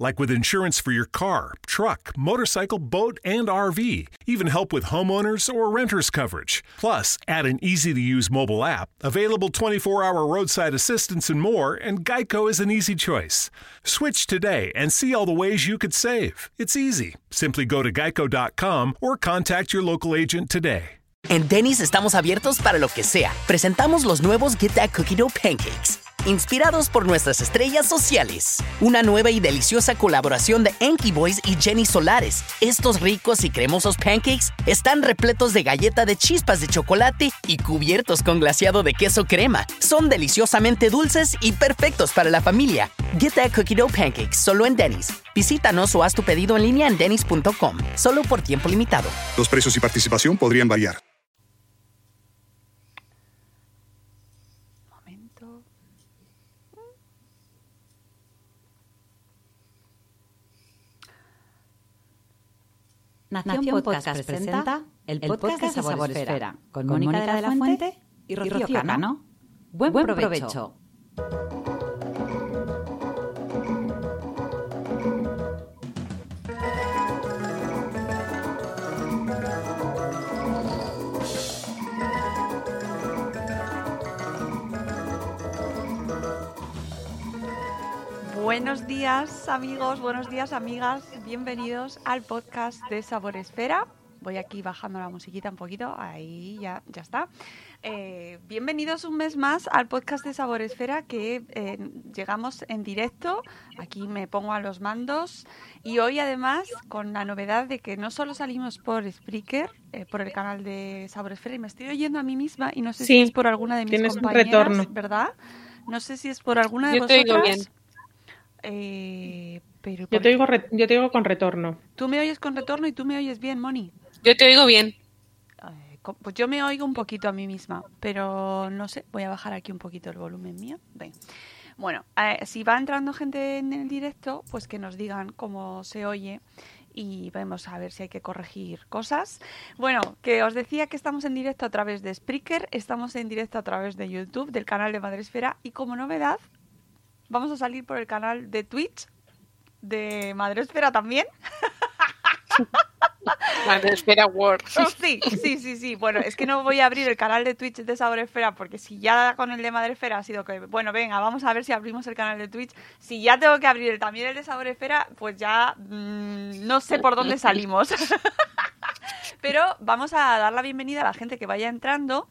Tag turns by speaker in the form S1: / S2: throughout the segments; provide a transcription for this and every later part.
S1: Like with insurance for your car, truck, motorcycle, boat, and RV. Even help with homeowners or renters coverage. Plus, add an easy to use mobile app, available 24 hour roadside assistance, and more, and Geico is an easy choice. Switch today and see all the ways you could save. It's easy. Simply go to geico.com or contact your local agent today.
S2: En Denny's estamos abiertos para lo que sea. Presentamos los nuevos Get That Cookie Dough Pancakes, inspirados por nuestras estrellas sociales. Una nueva y deliciosa colaboración de Enki Boys y Jenny Solares. Estos ricos y cremosos pancakes están repletos de galleta de chispas de chocolate y cubiertos con glaseado de queso crema. Son deliciosamente dulces y perfectos para la familia. Get That Cookie Dough Pancakes solo en Denny's. Visítanos o haz tu pedido en línea en denny's.com. Solo por tiempo limitado.
S3: Los precios y participación podrían variar.
S4: Momento.
S5: Nación, Podcast, presenta el podcast, de Sabor Esfera, con Mónica de la Fuente y Rocío, Cano. Buen, provecho.
S4: Buenos días amigos, buenos días amigas, bienvenidos al podcast de Sabor Esfera. Voy aquí bajando la musiquita un poquito, ahí ya, ya está. Eh, bienvenidos un mes más al podcast de Sabor Esfera que eh, llegamos en directo. Aquí me pongo a los mandos y hoy además con la novedad de que no solo salimos por Spreaker, eh, por el canal de Sabor Esfera y me estoy oyendo a mí misma y no sé si es por alguna de mis
S6: tienes un
S4: compañeras,
S6: retorno.
S4: ¿verdad? No sé si es por alguna de
S6: Yo te oigo
S4: vosotras.
S6: bien.
S4: Eh, pero
S6: Yo te, digo yo te digo con retorno.
S4: Tú me oyes con retorno y tú me oyes bien, Moni.
S7: Yo te oigo bien.
S4: Eh, Pues yo me oigo un poquito a mí misma, pero no sé, voy a bajar aquí un poquito el volumen mío. Ven. Bueno, eh, si va entrando gente en el directo, pues que nos digan cómo se oye y vamos a ver si hay que corregir cosas. Bueno, que os decía que estamos en directo a través de Spreaker, estamos en directo a través de YouTube, del canal de Madresfera y como novedad, vamos a salir por el canal de Twitch de Madresfera también.
S7: Madre espera Word.
S4: Oh, sí, sí, sí, sí. Bueno, es que no voy a abrir el canal de Twitch de Sabor Esfera porque si ya con el de Madre Esfera ha sido que, bueno, venga, vamos a ver si abrimos el canal de Twitch. Si ya tengo que abrir también el de Sabor Esfera, pues ya mm, no sé por dónde salimos. Pero vamos a dar la bienvenida a la gente que vaya entrando.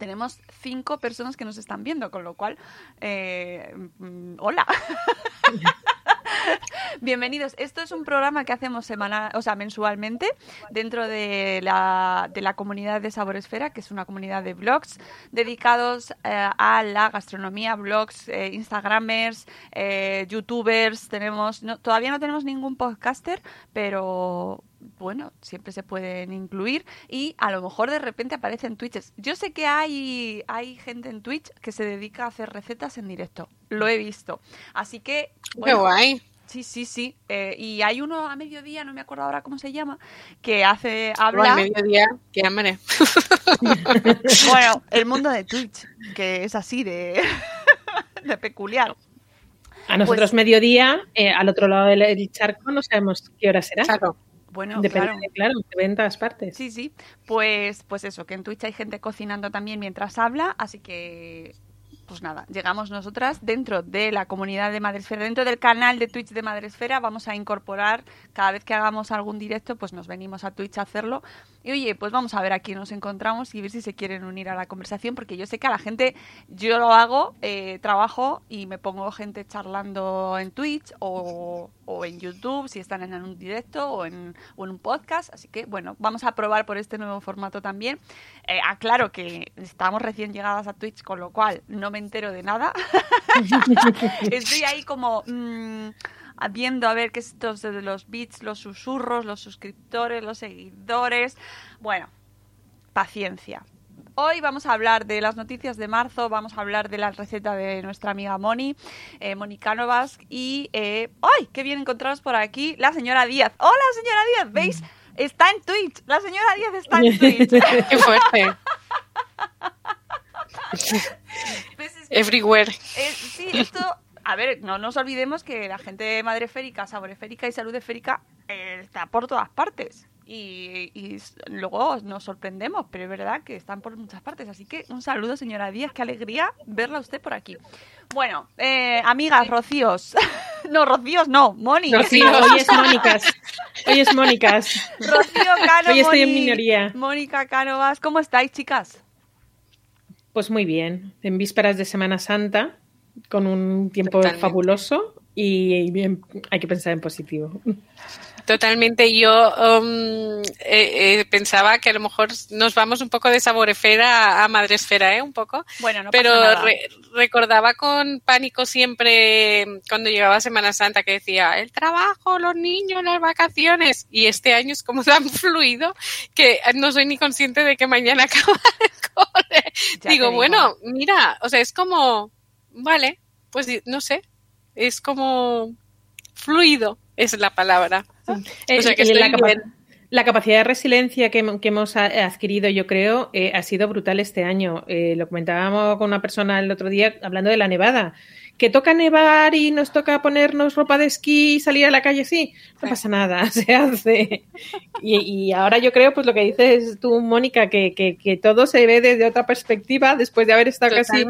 S4: Tenemos cinco personas que nos están viendo, con lo cual, eh, mm, hola. Bienvenidos. Esto es un programa que hacemos semanal, o sea, mensualmente dentro de la, de la comunidad de Sabor Esfera, que es una comunidad de blogs dedicados eh, a la gastronomía, blogs, eh, instagramers, eh, youtubers. Tenemos, todavía no tenemos ningún podcaster, pero bueno, siempre se pueden incluir y a lo mejor de repente aparecen Twitches. Yo sé que hay, hay gente en Twitch que se dedica a hacer recetas en directo. Lo he visto. Así que...
S7: Qué
S4: bueno,
S7: guay.
S4: Sí, sí, sí. Eh, y hay uno a mediodía, no me acuerdo ahora cómo se llama, que hace, habla,
S7: mediodía, qué hambre.
S4: bueno, el mundo de Twitch, que es así de, de peculiar.
S6: A nosotros
S4: Pues-
S6: mediodía, eh, al otro lado del charco, no sabemos qué hora será.
S7: Claro.
S4: Bueno,
S6: Depende,
S4: claro.
S6: claro, se ve en todas partes.
S4: Sí, sí. Pues, pues eso, que en Twitch hay gente cocinando también mientras habla, así que pues nada, llegamos nosotras dentro de la comunidad de Madresfera, dentro del canal de Twitch de Madresfera, vamos a incorporar cada vez que hagamos algún directo, pues nos venimos a Twitch a hacerlo. Y oye, pues vamos a ver a quién nos encontramos y ver si se quieren unir a la conversación, porque yo sé que a la gente, yo lo hago, eh, trabajo y me pongo gente charlando en Twitch o, o en YouTube, si están en un directo o en, un podcast. Así que bueno, vamos a probar por este nuevo formato también. Eh, aclaro que estamos recién llegadas a Twitch, con lo cual no me entero de nada. Estoy ahí como mm, viendo a ver qué es esto de los bits, los susurros, los suscriptores, los seguidores. Bueno, paciencia. Hoy vamos a hablar de las noticias de marzo, vamos a hablar de la receta de nuestra amiga Moni, eh, Moni Cánovas y... eh, ¡Ay! ¡Qué bien encontraros por aquí! La señora Díaz. ¡Hola, señora Díaz! ¿Veis? Está en Twitch. La señora Díaz está en Twitch.
S7: Qué fuerte.
S4: Pues es que-
S7: Everywhere.
S4: Eh, sí, esto. A ver, no nos olvidemos que la gente de Madre Férica, Sabor Esférica y Salud Esférica eh, está por todas partes. Y, luego nos sorprendemos, pero es verdad que están por muchas partes. Así que un saludo, señora Díaz, qué alegría verla usted por aquí. Bueno, eh, amigas, Rocíos. no, Rocíos no, Moni.
S6: Rocío, hoy es Mónicas. Hoy es Mónicas.
S4: Rocío Cano,
S6: Hoy estoy en minoría.
S4: Mónica Cánovas, ¿cómo estáis, chicas?
S6: Pues muy bien, en vísperas de Semana Santa, con un tiempo
S7: Totalmente.
S6: fabuloso y bien, hay que pensar en positivo.
S7: Totalmente. Yo um, eh, eh, pensaba que a lo mejor nos vamos un poco de saboresfera a madresfera, ¿eh? Un poco.
S4: Bueno, no
S7: Pero
S4: pasa nada.
S7: re- recordaba con pánico siempre cuando llegaba Semana Santa que decía el trabajo, los niños, las vacaciones. Y este año es como tan fluido que no soy ni consciente de que mañana acaba el cole. Digo. bueno, mira, o sea, es como, vale, pues no sé, es como fluido, es la palabra. O sea, que
S6: Eh,
S7: estoy
S6: la, capa-
S7: bien.
S6: la capacidad de resiliencia que, hem- que hemos adquirido, yo creo, eh, ha sido brutal este año. Eh, lo comentábamos con una persona el otro día hablando de la nevada. Que toca nevar y nos toca ponernos ropa de esquí y salir a la calle, sí, no pasa nada, se hace. Y, y ahora yo creo, pues lo que dices tú, Mónica, que, que, que todo se ve desde otra perspectiva, después de haber estado casi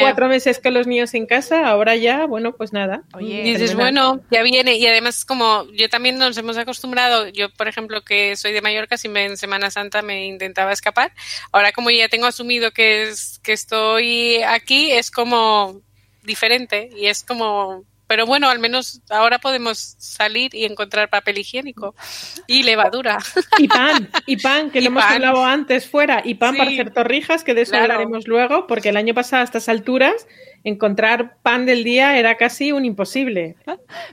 S6: cuatro meses con los niños en casa, ahora ya, bueno, pues nada.
S4: Oye,
S6: Mm,
S7: Y dices, bueno, ya viene. Y además, como yo también nos hemos acostumbrado, yo, por ejemplo, que soy de Mallorca, siempre en Semana Santa me intentaba escapar. Ahora, como ya tengo asumido que, es, que estoy aquí, es como diferente. Y es como. Pero bueno, al menos ahora podemos salir y encontrar papel higiénico y levadura.
S6: Y pan, y pan, que
S7: Y
S6: lo hemos hablado antes fuera, y pan
S7: Sí.
S6: para hacer torrijas, que de eso
S7: Claro.
S6: hablaremos luego, porque el año pasado a estas alturas encontrar pan del día era casi un imposible.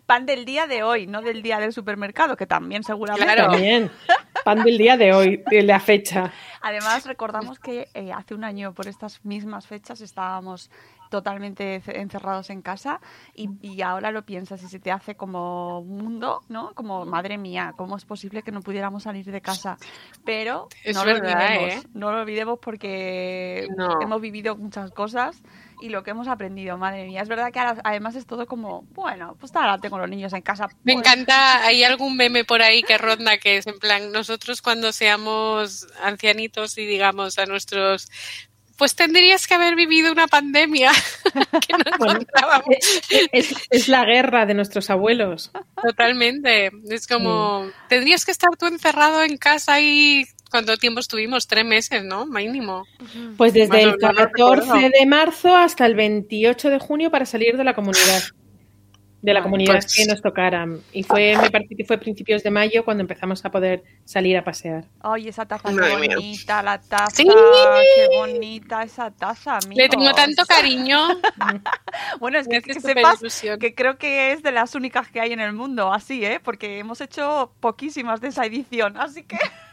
S4: Pan del día de hoy, no del día del supermercado, que también seguramente.
S7: Claro.
S6: También, pan del día de hoy, de la fecha.
S4: Además, recordamos que eh, hace un año, por estas mismas fechas, estábamos totalmente ce- encerrados en casa y, y ahora lo piensas y se te hace como mundo, ¿no? Como, madre mía, ¿cómo es posible que no pudiéramos salir de casa? Pero
S7: Es
S4: no
S7: verdad,
S4: lo olvidemos,
S7: ¿eh?
S4: no lo olvidemos porque
S7: No.
S4: hemos vivido muchas cosas y lo que hemos aprendido, madre mía. Es verdad que ahora, además es todo como, bueno, pues ahora tengo los niños en casa.
S7: Me
S4: pues,
S7: encanta, hay algún meme por ahí que ronda que es en plan, nosotros cuando seamos ancianitos y digamos a nuestros, pues tendrías que haber vivido una pandemia que no
S6: Bueno. Es, es la guerra de nuestros abuelos.
S7: Totalmente, es como, tendrías que estar tú encerrado en casa y ¿cuánto tiempo estuvimos? Tres meses, ¿no? Mínimo.
S6: Pues desde el
S7: no lo
S6: 14
S7: recuerdo.
S6: de marzo hasta el 28 de junio para salir de la comunidad. De la comunidad
S7: pues-
S6: que nos tocaran. Y fue, me parece que fue principios de mayo cuando empezamos a poder salir a pasear.
S4: Ay, esa taza qué
S7: Madre mía.
S4: bonita, la taza,
S7: Sí.
S4: qué bonita esa taza, amigos.
S7: Le tengo tanto cariño.
S4: Bueno, es que,
S7: hace
S4: que
S7: súper
S4: sepas
S7: ilusión.
S4: que creo que es de las únicas que hay en el mundo, así, ¿eh? Porque hemos hecho poquísimas de esa edición, así que...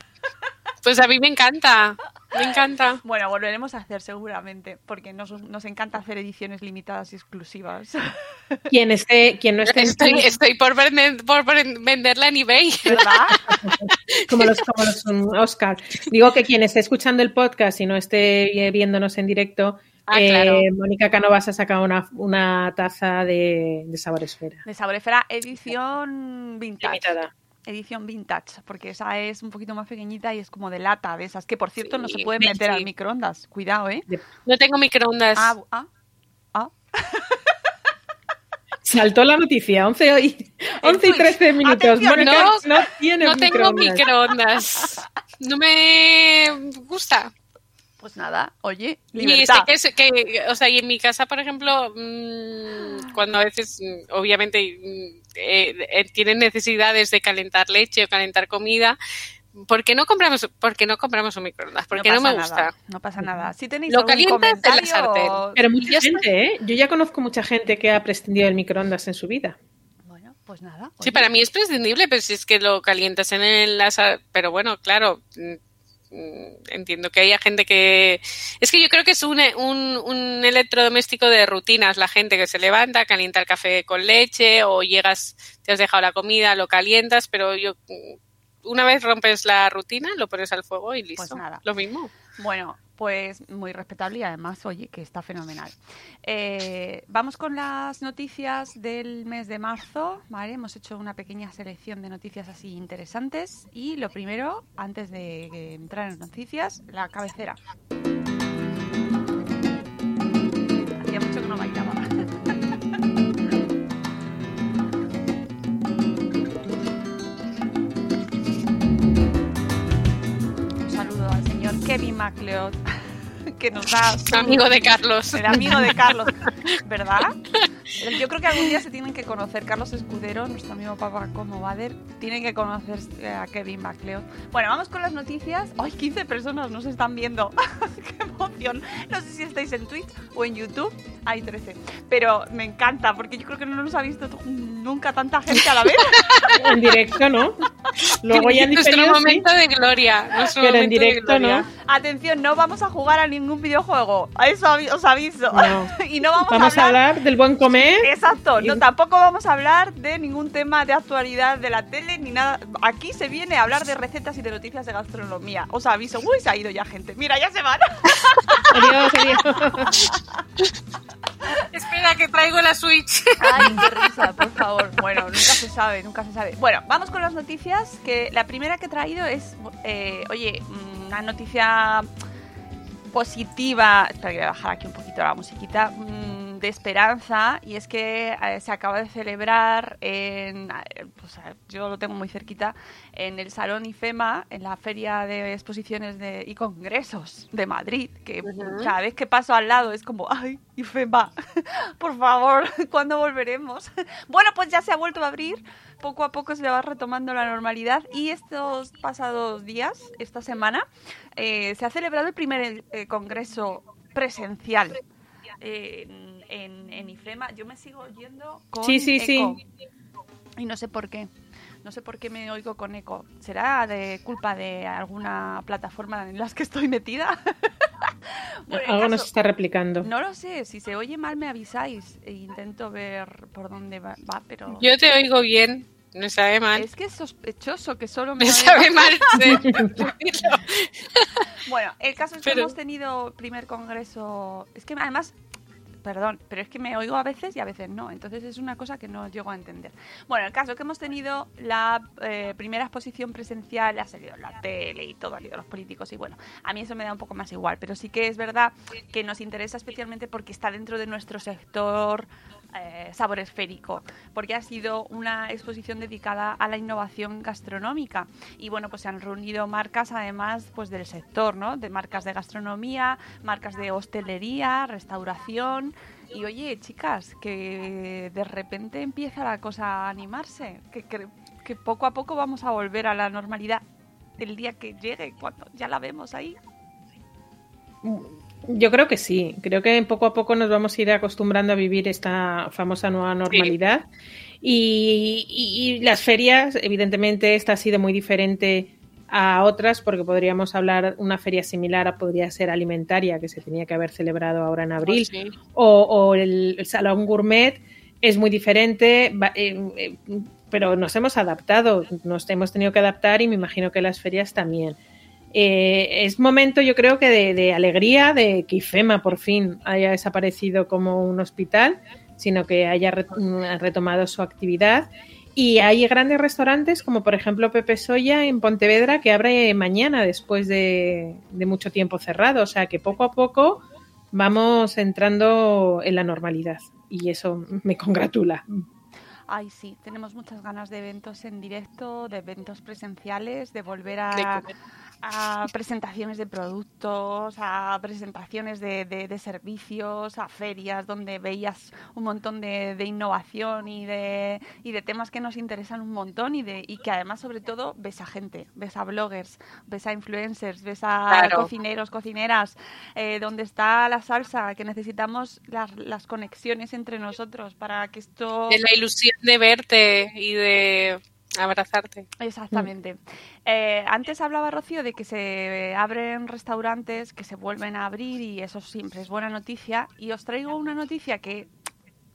S7: Pues a mí me encanta, me encanta.
S4: Bueno, volveremos a hacer seguramente, porque nos, nos encanta hacer ediciones limitadas y exclusivas.
S6: Quien esté, quien no esté
S7: Estoy, por, vender, por venderla en eBay.
S4: ¿Verdad?
S6: como los, como los um, Oscar. Digo que quien esté escuchando el podcast y no esté eh, viéndonos en directo,
S7: Ah,
S6: eh,
S7: claro.
S6: Mónica Canovas ha sacado una, una taza de, de sabor esfera.
S4: De Saborefera, edición vintage.
S6: Limitada.
S4: Edición vintage, porque esa es un poquito más pequeñita y es como de lata de esas, que por cierto no
S7: Sí,
S4: se pueden
S7: sí.
S4: meter al microondas. Cuidado, ¿eh?
S7: No tengo microondas.
S4: Ah, ah, ah.
S6: Saltó la noticia, 11 y, 11 y
S4: Twitch.
S6: 13 minutos. Mónica
S7: no,
S6: no, tiene
S7: no tengo
S6: microondas.
S7: No me gusta.
S4: Pues nada, oye,
S7: Y sé
S4: libertad.
S7: que, es- que, o sea, y en mi casa, por ejemplo, mm, cuando a veces, mm, obviamente, mm, eh, eh, tienen necesidades de calentar leche o calentar comida, ¿por qué no compramos, por qué no compramos un microondas? Porque no, me gusta.
S4: Nada, no pasa nada. Si tenéis
S7: Lo calientas en la sartén.
S6: Pero
S7: Y
S6: mucha gente, ¿eh? Yo ya conozco mucha gente que ha prescindido del microondas en su vida.
S4: Bueno, pues nada.
S7: Sí, para mí es prescindible, pero si es que lo calientas en el... Pero bueno, claro, entiendo que haya gente que... Es que yo creo que es un, un, un electrodoméstico de rutinas, la gente que se levanta, calienta el café con leche o llegas, te has dejado la comida, lo calientas, pero yo... mm, una vez rompes la rutina, lo pones al fuego y listo.
S4: Pues nada.
S7: Lo mismo.
S4: Bueno, pues muy respetable y además, oye, que está fenomenal. Eh, vamos con las noticias del mes de marzo, ¿vale? Hemos hecho una pequeña selección de noticias así interesantes y lo primero, antes de entrar en noticias, la cabecera. Kevin MacLeod que nos da... su-
S7: Amigo de Carlos.
S4: El amigo de Carlos, ¿verdad? Yo creo que algún día se tienen que conocer. Carlos Escudero, nuestro amigo papá como Bader, tienen que conocer a Kevin MacLeod. Bueno, vamos con las noticias. ¡Ay, 15 personas nos están viendo! ¡Qué emoción! No sé si estáis en Twitch o en YouTube. Hay 13. Pero me encanta, porque yo creo que no nos ha visto nunca tanta gente a la vez.
S6: En directo, ¿no? Luego ya en
S7: Nuestro
S6: diferido, sí.
S7: momento de gloria. nuestro
S6: Pero en
S7: momento de
S6: directo,
S7: gloria.
S6: ¿no?
S4: Atención, no vamos a jugar a ningún videojuego. A eso os aviso.
S6: No.
S4: y no vamos,
S6: Vamos a hablar del buen comer.
S4: Exacto, no, tampoco vamos a hablar de ningún tema de actualidad de la tele ni nada. Aquí se viene a hablar de recetas y de noticias de gastronomía. Os aviso, uy, se ha ido ya gente. Mira, ya se van.
S6: Adiós, adiós.
S7: Espera, que traigo la Switch.
S4: Ay, qué risa, por favor. Bueno, nunca se sabe, nunca se sabe. Bueno, vamos con las noticias. Que la primera que he traído es, eh, oye, mm, una noticia positiva. Espera que voy a bajar aquí un poquito la musiquita. mm, de esperanza y es que eh, se acaba de celebrar en eh, pues, eh, yo lo tengo muy cerquita en el salón IFEMA en la feria de exposiciones de, y congresos de Madrid que cada vez que paso al lado es como ay IFEMA por favor ¿cuándo volveremos? bueno pues ya se ha vuelto a abrir poco a poco se le va retomando la normalidad y estos pasados días esta semana eh, se ha celebrado el primer eh, congreso presencial en, en, en IFEMA. Yo me sigo oyendo con
S6: Sí, sí, sí.
S4: eco. Y no sé por qué. No sé por qué me oigo con eco. ¿Será de culpa de alguna plataforma en las que estoy metida? Bueno,
S6: Algo nos está replicando.
S4: No lo sé. Si se oye mal me avisáis. E intento ver por dónde va, va, pero...
S7: Yo te oigo bien. No sabe mal.
S4: Es que es sospechoso que solo me
S7: Me sabe mal. sí.
S4: Bueno, el caso es que
S7: Pero-
S4: hemos tenido primer congreso. Es que además, perdón, pero es que me oigo a veces y a veces no. Entonces es una cosa que no llego a entender. Bueno, el caso que hemos tenido la eh, primera exposición presencial, ha salido la tele y todo, han ido los políticos y bueno, a mí eso me da un poco más igual. Pero sí que es verdad que nos interesa especialmente porque está dentro de nuestro sector eh, sabor esférico, porque ha sido una exposición dedicada a la innovación gastronómica. Y bueno, pues se han reunido marcas además pues del sector, ¿no? De marcas de gastronomía, marcas de hostelería, restauración. Y oye, chicas, que de repente empieza la cosa a animarse, que, que, poco a poco vamos a volver a la normalidad el día que llegue, cuando ya la vemos ahí.
S6: Yo creo que sí. Creo que poco a poco nos vamos a ir acostumbrando a vivir esta famosa nueva normalidad. Y, y- y las ferias, evidentemente, esta ha sido muy diferente a otras, porque podríamos hablar, una feria similar a- podría ser alimentaria, que se tenía que haber celebrado ahora en abril,
S7: Sí.
S6: o, o el, el salón gourmet es muy diferente, eh, eh, pero nos hemos adaptado, nos hemos tenido que adaptar y me imagino que las ferias también. Eh, es momento, yo creo que de, de alegría de que IFEMA por fin haya desaparecido como un hospital, sino que haya mm, retomado su actividad. Y hay grandes restaurantes como por ejemplo Pepe Soya en Pontevedra que abre mañana después de, de mucho tiempo cerrado. O sea que poco a poco vamos entrando en la normalidad y eso me congratula.
S4: Ay, sí, tenemos muchas ganas de eventos en directo, de eventos presenciales, de volver a. a presentaciones de productos, a presentaciones de, de- de servicios, a ferias donde veías un montón de, de innovación y de, y de temas que nos interesan un montón y, de, y que además sobre todo ves a gente, ves a bloggers, ves a influencers, ves a
S7: Claro.
S4: cocineros, cocineras, eh, donde está la salsa, que necesitamos las, las conexiones entre nosotros para que esto...
S7: De la ilusión de verte y de abrazarte.
S4: Exactamente. Eh, antes hablaba Rocío de que se abren restaurantes, que se vuelven a abrir y eso siempre es buena noticia. Y os traigo una noticia que,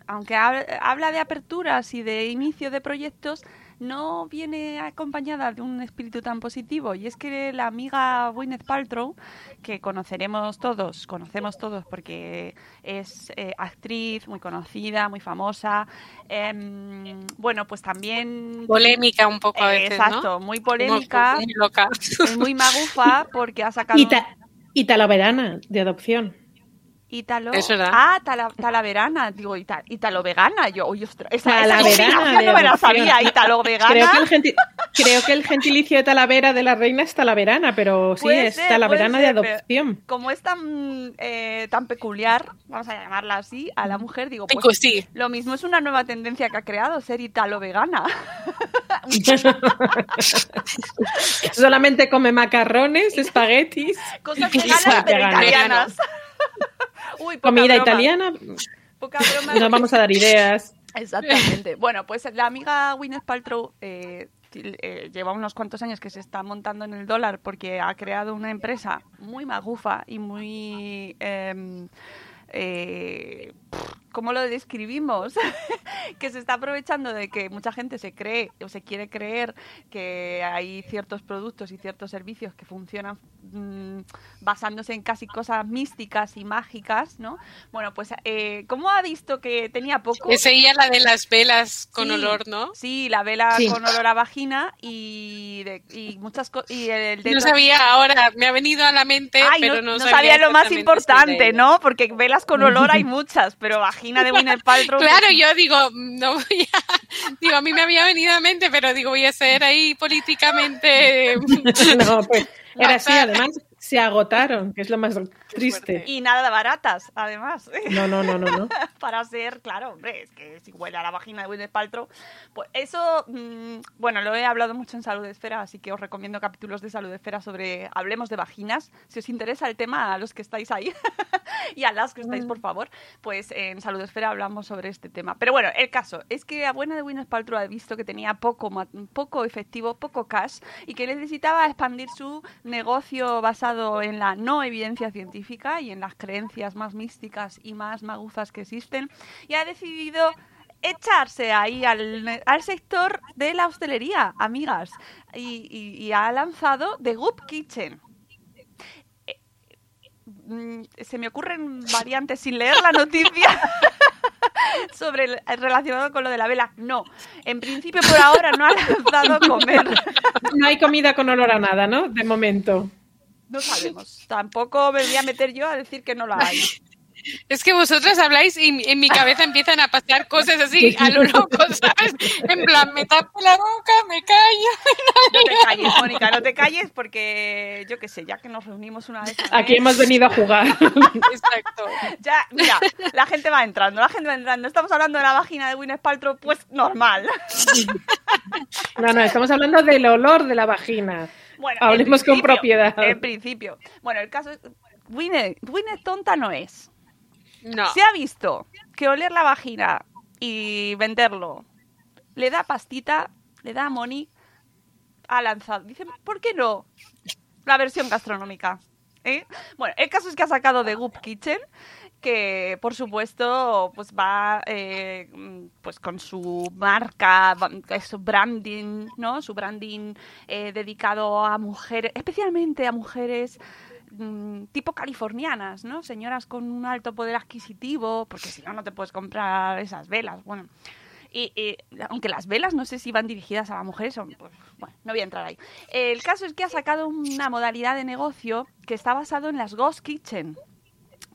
S4: aunque hab- habla de aperturas y de inicio de proyectos, no viene acompañada de un espíritu tan positivo. Y es que la amiga Gwyneth Paltrow, que conoceremos todos, conocemos todos porque es eh, actriz muy conocida, muy famosa, em, bueno, pues también...
S7: Polémica un poco a veces,
S4: Exacto, muy polémica.
S7: Muy loca.
S4: Muy magufa porque ha sacado...
S6: Y, talaverana, de adopción.
S4: Ítalo.
S7: Es verdad.
S4: Ah, tala, talaverana, digo, ítalo vegana. Yo, oye, ostras, esa,
S6: talaverana
S4: no me la sabía, ítalo vegana.
S6: Creo que, el genti creo que, el gentilicio de talavera de la reina es talaverana, pero sí, es ser, talaverana de adopción.
S4: Como es tan, eh, tan peculiar, vamos a llamarla así, a la mujer, digo, pues,
S7: pues sí.
S4: lo mismo es una nueva tendencia que ha creado, ser ítalo vegana.
S6: Solamente come macarrones, espaguetis.
S4: Cosas veganas, pero italianas.
S6: Uy, Comida italiana. Nos vamos a dar ideas.
S4: Exactamente. Bueno, pues la amiga Gwyneth Paltrow eh, eh, lleva unos cuantos años que se está montando en el dólar porque ha creado una empresa muy magufa y muy... Eh, eh, ¿cómo lo describimos? que se está aprovechando de que mucha gente se cree o se quiere creer que hay ciertos productos y ciertos servicios que funcionan mm, basándose en casi cosas místicas y mágicas, ¿no? Bueno, pues eh, ¿cómo ha visto que tenía poco?
S7: Que seguía la de las velas con olor, ¿no?
S4: Sí, la vela con olor a vagina y, de, y muchas cosas.
S7: No sabía, ahora me ha venido a la mente, pero no,
S4: sabía, lo más importante, ¿no? Porque velas con olor hay muchas, pero vagina de Winner Paltrow.
S7: claro, yo digo, no voy a, digo, a mí me había venido a mente, pero digo, voy a ser ahí políticamente.
S6: no, pues era así, además se agotaron, que es lo más triste.
S4: Y nada de baratas, además.
S6: No, no, no, no, no.
S4: Para ser, claro, hombre, es que si huele a la vagina de Winnet Paltrow, pues eso, mmm, bueno, lo he hablado mucho en Salud Esfera, así que os recomiendo capítulos de Salud Esfera sobre hablemos de vaginas. Si os interesa el tema, a los que estáis ahí y a las que estáis, por favor, pues en Salud Esfera hablamos sobre este tema. Pero bueno, el caso es que la buena de Winnet Paltrow ha visto que tenía poco, poco efectivo, poco cash y que necesitaba expandir su negocio basado en la no evidencia científica y en las creencias más místicas y más magufas que existen, y ha decidido echarse ahí al, al sector de la hostelería, amigas, y, ha lanzado The Goop Kitchen eh, mm, se me ocurren variantes sin leer la noticia sobre el, relacionado con lo de la vela. No, en principio por ahora no ha lanzado comer.
S6: No hay comida con olor a nada, ¿no? De momento.
S4: No sabemos. Tampoco me voy a meter yo a decir que no la hay.
S7: Es que vosotras habláis y en mi cabeza empiezan a pasar cosas así a lo loco, ¿sabes? En plan, me tapo la boca, me callo.
S4: No te calles, Mónica, no te calles porque yo qué sé, ya que nos reunimos una vez.
S6: Aquí hemos venido a jugar.
S7: Exacto.
S4: Ya, mira, la gente va entrando, la gente va entrando. Estamos hablando de la vagina de Gwyneth Paltrow, pues normal.
S6: No, no, estamos hablando del olor de la vagina. Bueno, Hablemos con propiedad.
S4: En principio. Bueno, el caso es. Winnet, tonta no es.
S7: No.
S4: Se ha visto que oler la vagina y venderlo le da pastita, le da money, ha lanzado. Dicen, ¿por qué no? La versión gastronómica. ¿eh? Bueno, el caso es que ha sacado de Goop Kitchen que por supuesto pues va eh, pues con su marca su branding no su branding eh, dedicado a mujeres especialmente a mujeres mm, tipo californianas no señoras con un alto poder adquisitivo porque si no no te puedes comprar esas velas bueno. Y, aunque las velas no sé si van dirigidas a las mujeres, pues, bueno, no voy a entrar ahí. El caso es que ha sacado una modalidad de negocio que está basado en las Ghost Kitchen,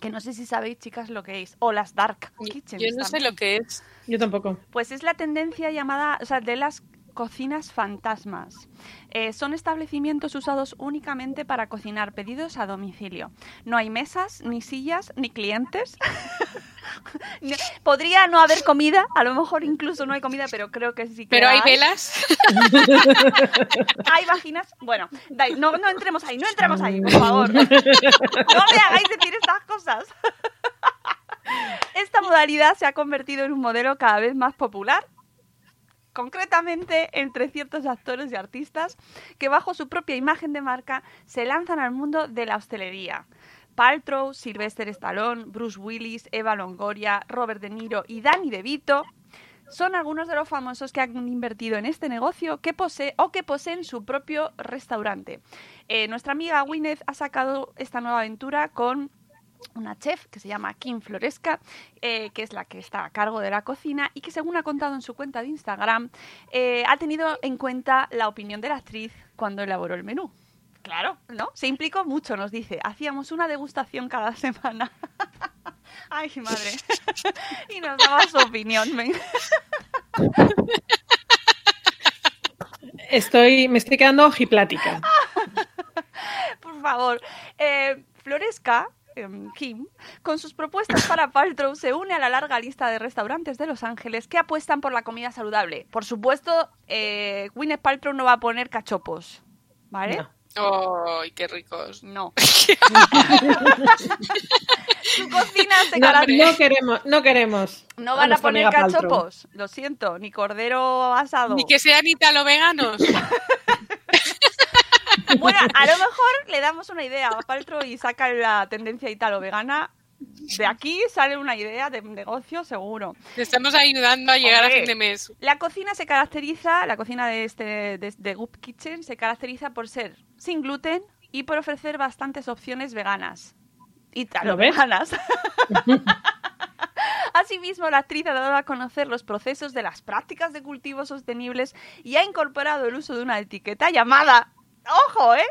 S4: que no sé si sabéis, chicas, lo que es, o las dark kitchens.
S7: Yo no sé lo que es.
S6: Yo tampoco.
S4: Pues es la tendencia llamada, o sea, de las cocinas fantasmas. Eh, son establecimientos usados únicamente para cocinar pedidos a domicilio. No hay mesas, ni sillas, ni clientes. Podría no haber comida, a lo mejor incluso no hay comida, pero creo que sí que
S7: Pero hay, velas.
S4: hay vaginas. Bueno, no, no entremos ahí, no entremos ahí, por favor. No me hagáis decir estas cosas. Esta modalidad se ha convertido en un modelo cada vez más popular concretamente entre ciertos actores y artistas que bajo su propia imagen de marca se lanzan al mundo de la hostelería. Paltrow, Sylvester Stallone, Bruce Willis, Eva Longoria, Robert De Niro y Danny DeVito son algunos de los famosos que han invertido en este negocio que posee o que poseen su propio restaurante. Eh, nuestra amiga Gwyneth ha sacado esta nueva aventura con una chef que se llama Kim Floresca, eh, que es la que está a cargo de la cocina y que según ha contado en su cuenta de Instagram, eh, ha tenido en cuenta la opinión de la actriz cuando elaboró el menú. Claro, ¿no? Se implicó mucho, nos dice. Hacíamos una degustación cada semana. Ay, madre. y nos daba su opinión.
S6: Estoy, me estoy quedando ojiplática.
S4: Por favor. Eh, Floresca Kim, con sus propuestas para Paltrow, se une a la larga lista de restaurantes de Los Ángeles que apuestan por la comida saludable. Por supuesto, eh, Gwyneth Paltrow no va a poner cachopos, ¿vale?
S6: No.
S7: ¡Ay, qué ricos!
S4: No. Su cocina se
S6: No,
S4: caracteriza...
S6: no queremos, no queremos.
S4: No van a poner
S6: Paltrow.
S4: cachopos, lo siento, ni cordero asado.
S7: Ni que sean italo veganos.
S4: Bueno, a lo mejor le damos una idea a Paltrow y saca la tendencia italo-vegana. De aquí sale una idea de negocio seguro.
S7: Te estamos ayudando a llegar
S4: Hombre.
S7: a fin de mes.
S4: La cocina se caracteriza, la cocina de este de, de Goop Kitchen se caracteriza por ser sin gluten y por ofrecer bastantes opciones veganas. Italo-veganas. Asimismo, la actriz ha dado a conocer los procesos de las prácticas de cultivo sostenibles y ha incorporado el uso de una etiqueta llamada, ojo, ¿eh?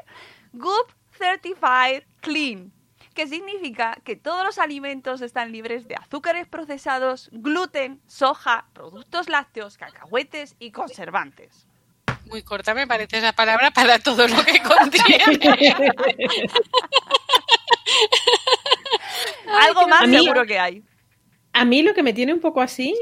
S4: Goop Certified Clean, que significa que todos los alimentos están libres de azúcares procesados, gluten, soja, productos lácteos, cacahuetes y conservantes.
S7: Muy corta me parece esa palabra para todo lo que contiene.
S4: Algo más
S6: A mí-
S4: seguro que hay.
S6: A mí lo que me tiene un poco así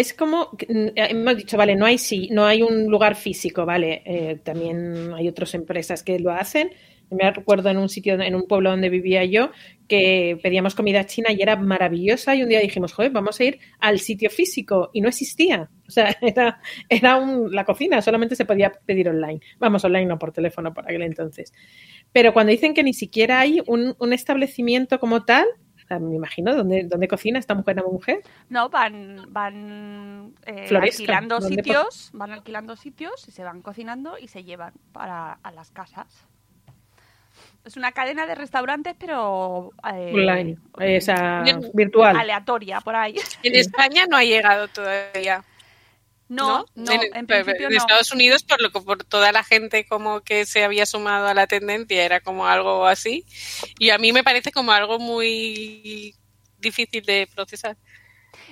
S6: es como mm, hemos dicho, vale, no hay sí, no hay un lugar físico, vale, eh, también hay otras empresas que lo hacen. Me recuerdo en un sitio, en un pueblo donde vivía yo, que pedíamos comida china y era maravillosa y un día dijimos, joder, vamos a ir al sitio físico y no existía. O sea, era, era un- la cocina, solamente se podía pedir online. Vamos, online no por teléfono por aquel entonces. Pero cuando dicen que ni siquiera hay un, un establecimiento como tal, me imagino, ¿dónde, dónde cocina esta mujer a mujer?
S4: No, van, van eh, alquilando
S6: ¿dónde
S4: sitios, van alquilando sitios y se van cocinando y se llevan para a las casas. Es una cadena de restaurantes, pero eh,
S6: Online, esa virtual.
S4: aleatoria por ahí.
S7: En España no ha llegado todavía.
S4: No, no,
S7: en,
S4: en
S7: pero
S4: principio
S7: en
S4: no.
S7: Estados Unidos, por lo que por toda la gente como que se había sumado a la tendencia, era como algo así. Y a mí me parece como algo muy difícil de procesar.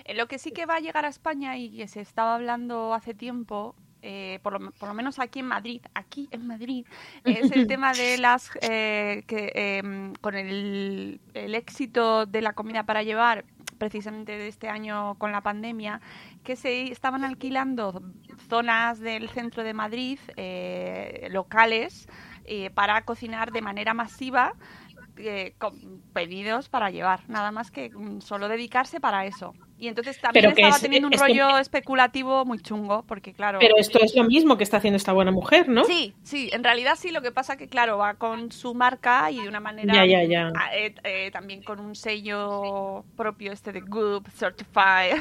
S4: Eh, Lo que sí que va a llegar a España y que se estaba hablando hace tiempo, eh, por, lo, por lo menos aquí en Madrid, aquí en Madrid, es el tema de las eh, que eh, con el, el éxito de la comida para llevar, precisamente de este año con la pandemia, que se estaban alquilando zonas del centro de Madrid, eh, locales, eh, para cocinar de manera masiva. eh, con pedidos para llevar, nada más que mm, solo dedicarse para eso. Y entonces también
S6: Pero
S4: estaba
S6: es-
S4: teniendo un
S6: es que-
S4: rollo especulativo muy chungo, porque claro...
S6: Pero esto es lo mismo que está haciendo esta buena mujer, ¿no?
S4: Sí, sí, en realidad sí, lo que pasa que claro, va con su marca y de una manera
S6: Ya, ya, ya.
S4: ah, eh, eh, también con un sello propio este de Goop Certified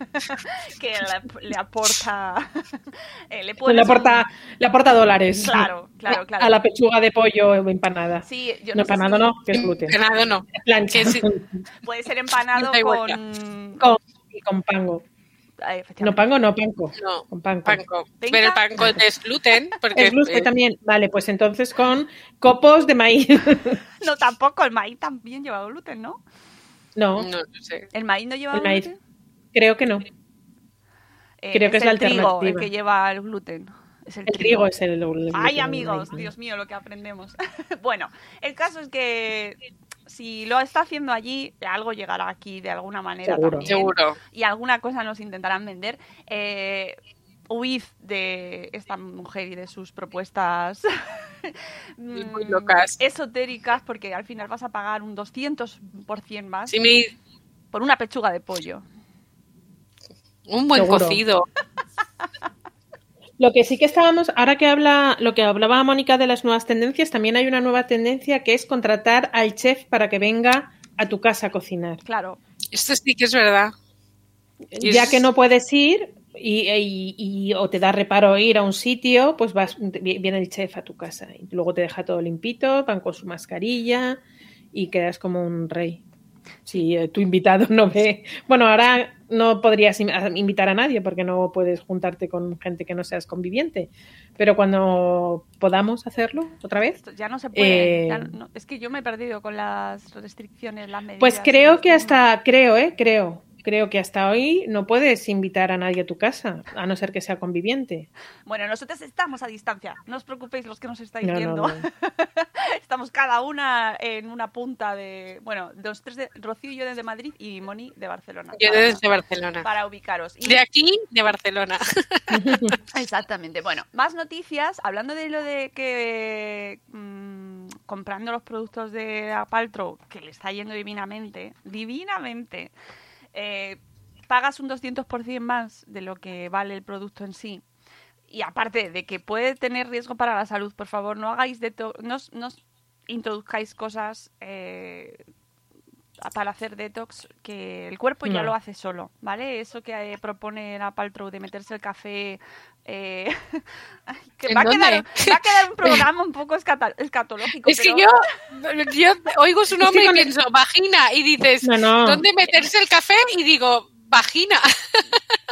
S4: que le, le aporta eh, le
S6: aporta, le aporta dólares.
S4: Claro, claro, claro.
S6: A la pechuga de pollo empanada.
S4: Sí, yo
S6: no,
S4: no sé
S6: empanado
S4: si
S6: no, que es gluten.
S7: Ganado no.
S6: Plancha.
S7: Que sí.
S4: puede ser empanado con,
S6: con, y con pango. No, pango no, panco.
S7: No,
S6: Con panco.
S7: panco. Pero el panco es gluten, porque
S6: Es gluten
S7: eh,
S6: también. Vale, pues entonces con copos de maíz.
S4: No, tampoco, el maíz también lleva gluten, ¿no?
S6: no,
S7: no, no sé.
S4: ¿El maíz no lleva
S6: El maíz.
S4: gluten?
S6: creo que no.
S4: Eh,
S6: Creo que es la
S4: el trigo el
S6: alternativa.
S4: que lleva el gluten. Es el,
S6: El trigo es el, el gluten,
S4: Ay,
S6: el
S4: amigos,
S6: maíz,
S4: Dios mío, lo que aprendemos. bueno, el caso es que si lo está haciendo allí, algo llegará aquí de alguna manera
S6: Seguro.
S4: también.
S7: Seguro.
S4: Y alguna cosa nos intentarán vender. Eh, huid de esta mujer y de sus propuestas
S7: Muy
S4: mm,
S7: locas.
S4: esotéricas, porque al final vas a pagar un 200% más
S7: Sí, me-
S4: por una pechuga de pollo.
S7: un buen
S6: Seguro.
S7: cocido.
S6: Lo que sí que estábamos, ahora que habla, lo que hablaba Mónica de las nuevas tendencias, también hay una nueva tendencia que es contratar al chef para que venga a tu casa a cocinar.
S4: Claro,
S7: Esto sí que es verdad.
S6: Ya que no puedes ir, y, y- y- o te da reparo ir a un sitio, pues vas, viene el chef a tu casa y luego te deja todo limpito, van con su mascarilla y quedas como un rey. Si eh, tu invitado no ve. Bueno, ahora no podrías invitar a nadie porque no puedes juntarte con gente que no seas conviviente. Pero cuando podamos hacerlo otra vez,
S4: ya no se puede.
S6: Eh,
S4: ya no- es que yo me he perdido con las restricciones, las medidas.
S6: pues creo que hasta, creo, eh, creo, creo que hasta hoy no puedes invitar a nadie a tu casa, a no ser que sea conviviente.
S4: Bueno, nosotros estamos a distancia. No os preocupéis los que nos estáis
S6: No,
S4: viendo.
S6: no.
S4: estamos cada una en una punta de. Bueno, los tres de. Rocío y yo desde Madrid y Moni de Barcelona.
S7: Yo
S4: para,
S7: desde Barcelona.
S4: para ubicaros. Y-
S7: De aquí, de Barcelona.
S4: Exactamente. Bueno, más noticias. Hablando de lo de que mm, comprando los productos de Apaltro, que le está yendo divinamente, divinamente, eh, pagas un 200% más de lo que vale el producto en sí. Y aparte de que puede tener riesgo para la salud, por favor, no hagáis de no, no introduzcáis cosas eh, para hacer detox que el cuerpo ya lo hace solo, ¿vale? Eso que eh, propone la Paltrow de meterse el café eh, que
S7: ¿En
S4: va a, quedar, va a quedar un programa un poco escatológico.
S7: Es que yo, yo oigo su nombre y
S6: con-
S7: pienso vagina y dices,
S6: No, no.
S7: ¿dónde meterse el café? Y digo, vagina.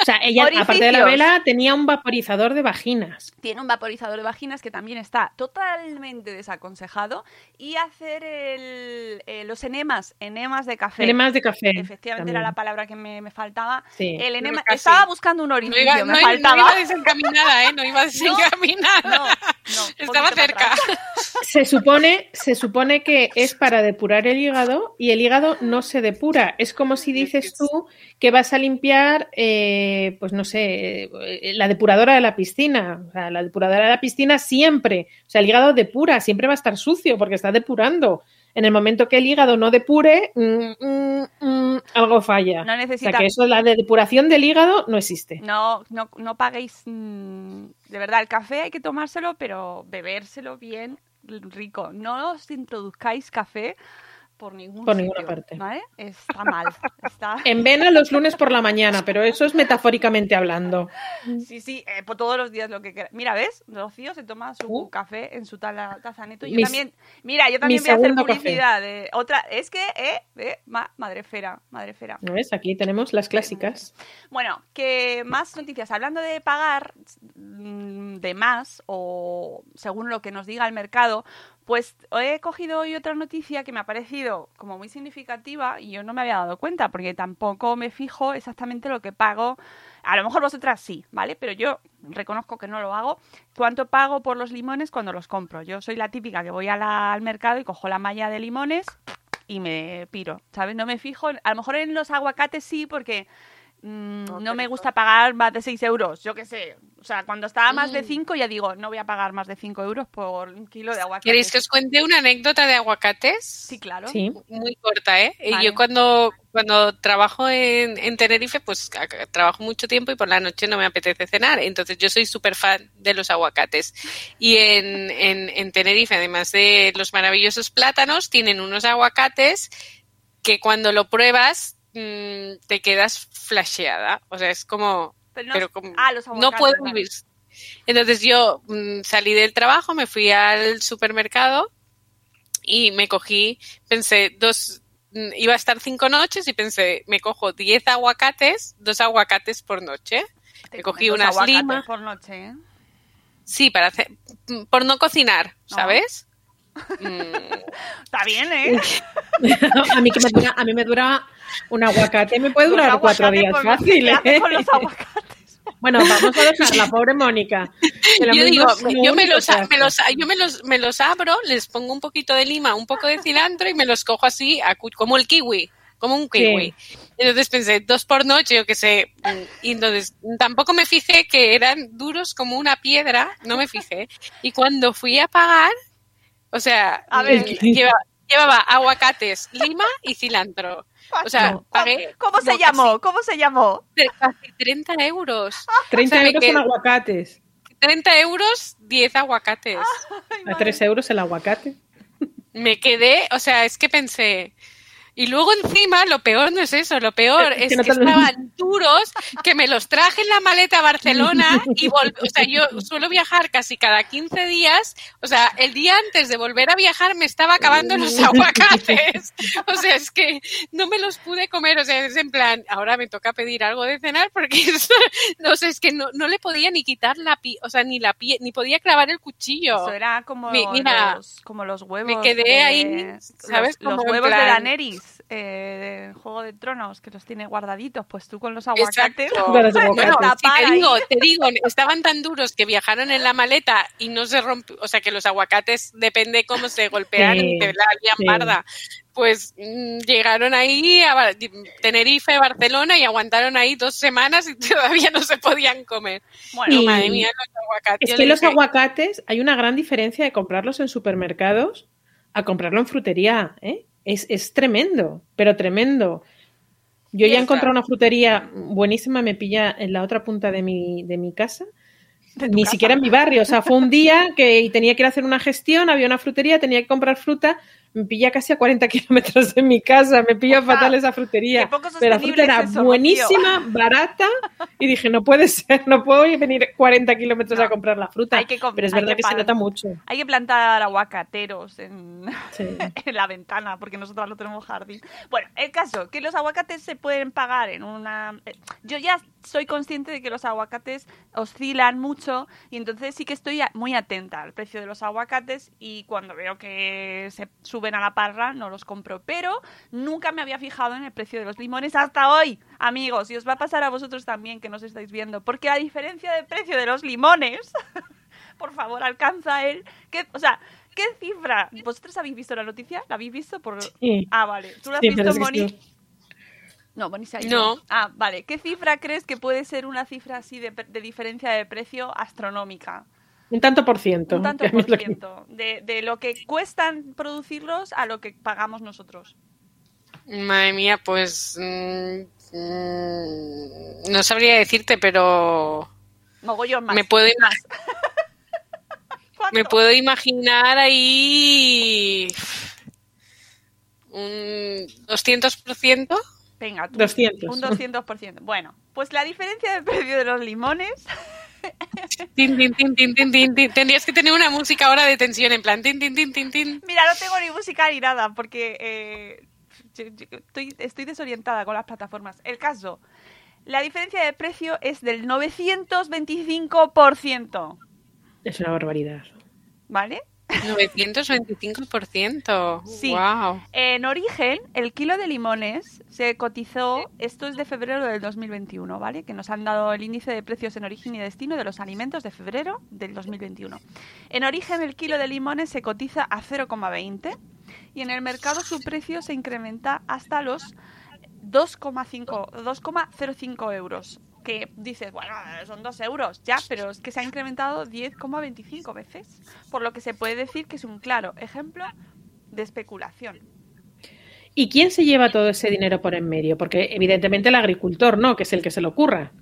S6: O sea, ella, aparte de la vela, tenía un vaporizador de vaginas.
S4: tiene un vaporizador de vaginas que también está totalmente desaconsejado y hacer el, eh, los enemas, enemas de café.
S6: Enemas de café.
S4: Efectivamente
S6: también.
S4: era la palabra que me, me faltaba.
S6: Sí.
S4: El enema, estaba buscando un
S7: No
S4: orificio,
S7: iba,
S4: me
S7: no- no
S4: faltaba.
S7: iba desencaminada, ¿eh? No iba desencaminada.
S4: No, no,
S7: Estaba cerca.
S6: Se supone, se supone que es para depurar el hígado y el hígado no se depura. Es como si dices tú que vas a limpiar, eh, pues no sé, eh, la depuradora de la piscina. O sea, la depuradora de la piscina siempre, o sea, el hígado depura, siempre va a estar sucio porque está depurando. En el momento que el hígado no depure, mm, mm, mm, algo falla.
S4: No
S6: O
S4: necesita-
S6: sea, que eso, la de depuración del hígado no existe.
S4: No, no, no paguéis. De verdad, el café hay que tomárselo, pero bebérselo bien rico. No os introduzcáis café por ningún
S6: Por
S4: sitio,
S6: ninguna parte.
S4: ¿vale? Está mal. Está...
S6: En vena los lunes por la mañana, pero eso es metafóricamente hablando.
S4: Sí, sí, eh, por todos los días lo que quieras. Mira, ¿ves? Rocío se toma su
S6: Uh.
S4: café en su tala- taza neto. Yo también, mira, yo también voy a hacer publicidad de otra. Es que, eh, eh, ma- madrefera, madrefera.
S6: ¿No ves? Aquí tenemos las clásicas.
S4: Bueno, que más noticias. Hablando de pagar mm, de más o según lo que nos diga el mercado, pues he cogido hoy otra noticia que me ha parecido como muy significativa y yo no me había dado cuenta porque tampoco me fijo exactamente lo que pago. A lo mejor vosotras sí, ¿vale? Pero yo reconozco que no lo hago. ¿Cuánto pago por los limones cuando los compro? Yo soy la típica que voy al mercado y cojo la malla de limones y me piro, ¿sabes? No me fijo. A lo mejor en los aguacates sí, porque mm, no me gusta pagar más de 6 euros, yo qué sé. O sea, cuando estaba más de 5 ya digo, no voy a pagar más de 5 euros por un kilo de aguacate.
S7: ¿Queréis que os cuente una anécdota de aguacates?
S4: Sí, claro.
S6: Sí.
S7: Muy corta, ¿eh? Y
S4: Vale.
S7: Yo cuando, cuando trabajo en, en Tenerife, pues trabajo mucho tiempo y por la noche no me apetece cenar. Entonces yo soy súper fan de los aguacates. Y en, en, en Tenerife, además de los maravillosos plátanos, tienen unos aguacates que cuando lo pruebas mm, te quedas flasheada. O sea, es como...
S4: Pero no-
S7: pero como-
S4: ah, los
S7: no
S4: aguacates,
S7: puedo vivir. Entonces yo mm, salí del trabajo, me fui al supermercado y me cogí, pensé, dos, mm, iba a estar cinco noches y pensé, me cojo diez aguacates, dos aguacates por noche.
S4: Te
S7: me cogí unas limas.
S4: por noche, ¿eh?
S7: Sí, para hacer, por no cocinar,
S4: No.
S7: ¿sabes? Mm,
S4: Está bien, ¿eh?
S6: a, mí que me dura, a mí me dura un aguacate, me puede durar cuatro días fácil.
S4: ¿qué haces
S6: ¿eh?
S4: con los aguacates?
S6: Bueno, vamos a dejar la pobre Mónica.
S7: yo digo, yo me los, me los, yo me los, me los abro, les pongo un poquito de lima, un poco de cilantro y me los cojo así, como el kiwi, como un kiwi. Entonces pensé, dos por noche, yo qué sé. mm, Y entonces tampoco me fijé que eran duros como una piedra, no me fijé. Y cuando fui a pagar, o sea,
S4: A ver.
S7: lleva- llevaba aguacates, lima y cilantro. O sea, pagué
S4: ¿Cómo se llamó? ¿Cómo se llamó?
S7: casi casi 30 euros.
S6: 30
S7: o sea,
S6: euros en aguacates.
S7: 30 euros, 10 aguacates.
S6: A 3 euros el aguacate.
S7: me quedé, o sea, es que pensé, Y luego encima, lo peor no es eso, lo peor es, que, estaban duros, que me los traje en la maleta a Barcelona y o sea, yo suelo viajar casi cada 15 días, o sea, el día antes de volver a viajar me estaba acabando los aguacates. O sea, es que no me los pude comer, o sea, es en plan, ahora me toca pedir algo de cenar porque no sé, es que no, no le podía ni quitar la piel, o sea, ni la piel, ni podía clavar el cuchillo.
S4: Eso era como, los, como los huevos.
S7: Me quedé ahí, ¿sabes?
S4: Los, huevos de Eh, de Juego de Tronos, que los tiene guardaditos, pues tú con los aguacates.
S7: Bueno, te, digo, te digo, estaban tan duros que viajaron en la maleta y no se rompió, o sea que los aguacates depende cómo se golpean y te la parda pues mm, llegaron ahí a Tenerife, Barcelona y aguantaron ahí dos semanas y todavía no se podían comer. Bueno, madre mía, los aguacates.
S6: Es que los aguacates, hay una gran diferencia de comprarlos en supermercados a comprarlo en frutería, ¿eh? Es, tremendo, pero tremendo. Yo ya he encontrado una frutería buenísima, me pilla en la otra punta de mi, de mi casa. Ni siquiera en mi barrio, o sea, fue un día que tenía que ir a hacer una gestión, había una frutería, tenía que comprar fruta, me pilla casi a 40 kilómetros de mi casa, me pilla fatal esa frutería. Pero la fruta era buenísima, barata, y dije, no puede ser, no puedo venir 40 kilómetros a comprar la fruta. pero es verdad que, se nota mucho.
S4: Hay que plantar aguacateros en, en, la ventana, porque nosotros no tenemos jardín. Bueno, el caso, que los aguacates se pueden pagar en una... Eh, yo ya soy consciente de que los aguacates oscilan mucho, y entonces sí que estoy muy atenta al precio de los aguacates, y cuando veo que se suben a la parra, no los compro. Pero nunca me había fijado en el precio de los limones hasta hoy, amigos. Y os va a pasar a vosotros también que nos estáis viendo. Porque a diferencia del precio de los limones, por favor, alcanza él. Que, o sea, ¿qué cifra? ¿Vosotros habéis visto la noticia? ¿La habéis visto? por Ah, vale. ¿Tú la has visto, Moni? No, Moni se
S7: No.
S4: Ah, vale. ¿Qué cifra crees que puede ser una cifra así de, de diferencia de precio astronómica?
S6: Un tanto por ciento.
S4: Un tanto por ciento de, de, lo que cuestan producirlos a lo que pagamos nosotros.
S7: Madre mía, pues mm, mm, no sabría decirte, pero
S4: Mogollón más.
S7: Me puedo más. me puedo imaginar ahí un 200%.
S4: Venga, tú,
S6: 200.
S4: un 200%. Bueno, pues la diferencia de precio de los limones
S7: Tendrías que tener una música ahora de tensión en plan. Tin,
S4: Mira, no tengo ni música ni nada porque eh, estoy, estoy desorientada con las plataformas. El caso, la diferencia de precio es del 925%.
S6: Es una barbaridad.
S4: ¿Vale?
S7: 925%. Sí. Wow.
S4: En origen, el kilo de limones se cotizó, esto es de febrero del 2021, ¿vale? Que nos han dado el índice de precios en origen y destino de los alimentos de febrero del 2021. En origen, el kilo de limones se cotiza a 0,20 y en el mercado su precio se incrementa hasta los 2,5, 2,05 euros que dices, bueno, son dos euros, ya, pero es que se ha incrementado 10,25 veces, por lo que se puede decir que es un claro ejemplo de especulación.
S6: ¿Y quién se lleva todo ese dinero por en medio? Porque evidentemente el agricultor, ¿no? Que es el que se lo ocurra.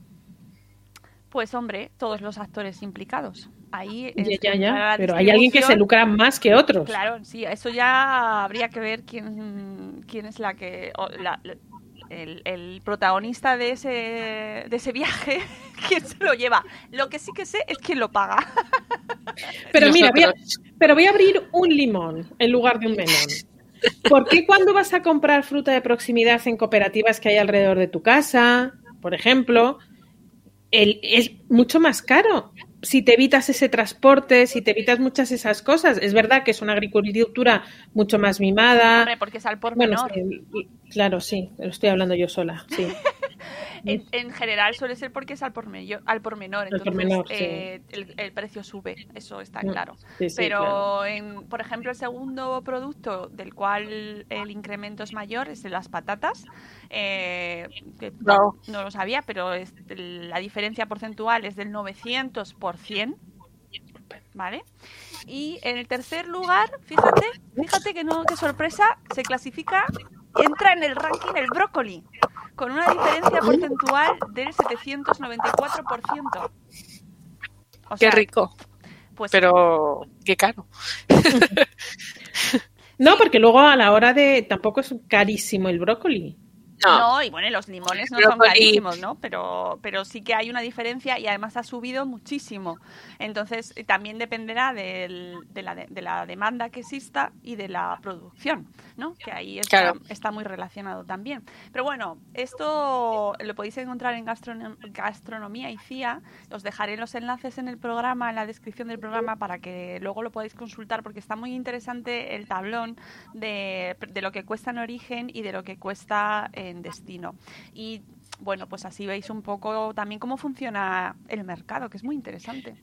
S4: Pues hombre, todos los actores implicados. Ahí
S6: ya, ya, pero hay alguien que se lucra más que otros.
S4: Claro, sí, eso ya habría que ver quién, quién es la que el, protagonista de ese, de ese viaje, quién se lo lleva. Lo que sí que sé es quién lo paga.
S6: Pero mira, voy a, pero voy a abrir un limón en lugar de un melón. ¿Por qué cuando vas a comprar fruta de proximidad en cooperativas que hay alrededor de tu casa, por ejemplo, el, es mucho más caro? Si te evitas ese transporte, si te evitas muchas esas cosas, es verdad que es una agricultura mucho más mimada.
S4: porque es al por menor.
S6: claro, sí, lo estoy hablando yo sola, sí.
S4: en, general suele ser porque es al por, al por menor, entonces eh, el, precio sube, eso está mm, claro. Pero, en, por ejemplo, el segundo producto del cual el incremento es mayor es en las patatas, eh, no. lo sabía, pero la diferencia porcentual es del 900%. ¿Vale? Y en el tercer lugar, fíjate, fíjate que no, qué sorpresa, se clasifica, entra en el ranking el brócoli con una diferencia porcentual del 794%.
S7: qué rico. Pues, Pero qué caro.
S6: No, porque luego a la hora de. tampoco es carísimo el brócoli.
S4: No. y bueno, los limones no son carísimos, ¿no? Pero, pero sí que hay una diferencia y además ha subido muchísimo. Entonces, eh, también dependerá de, la, de, la, demanda que exista y de la producción, ¿no? Que ahí está, está, muy relacionado también. Pero bueno, esto lo podéis encontrar en Gastronomía y CIA. Os dejaré los enlaces en el programa, en la descripción del programa, para que luego lo podáis consultar, porque está muy interesante el tablón de, de lo que cuesta en origen y de lo que cuesta en destino. Y bueno, pues así veis un poco también cómo funciona el mercado, que es muy interesante.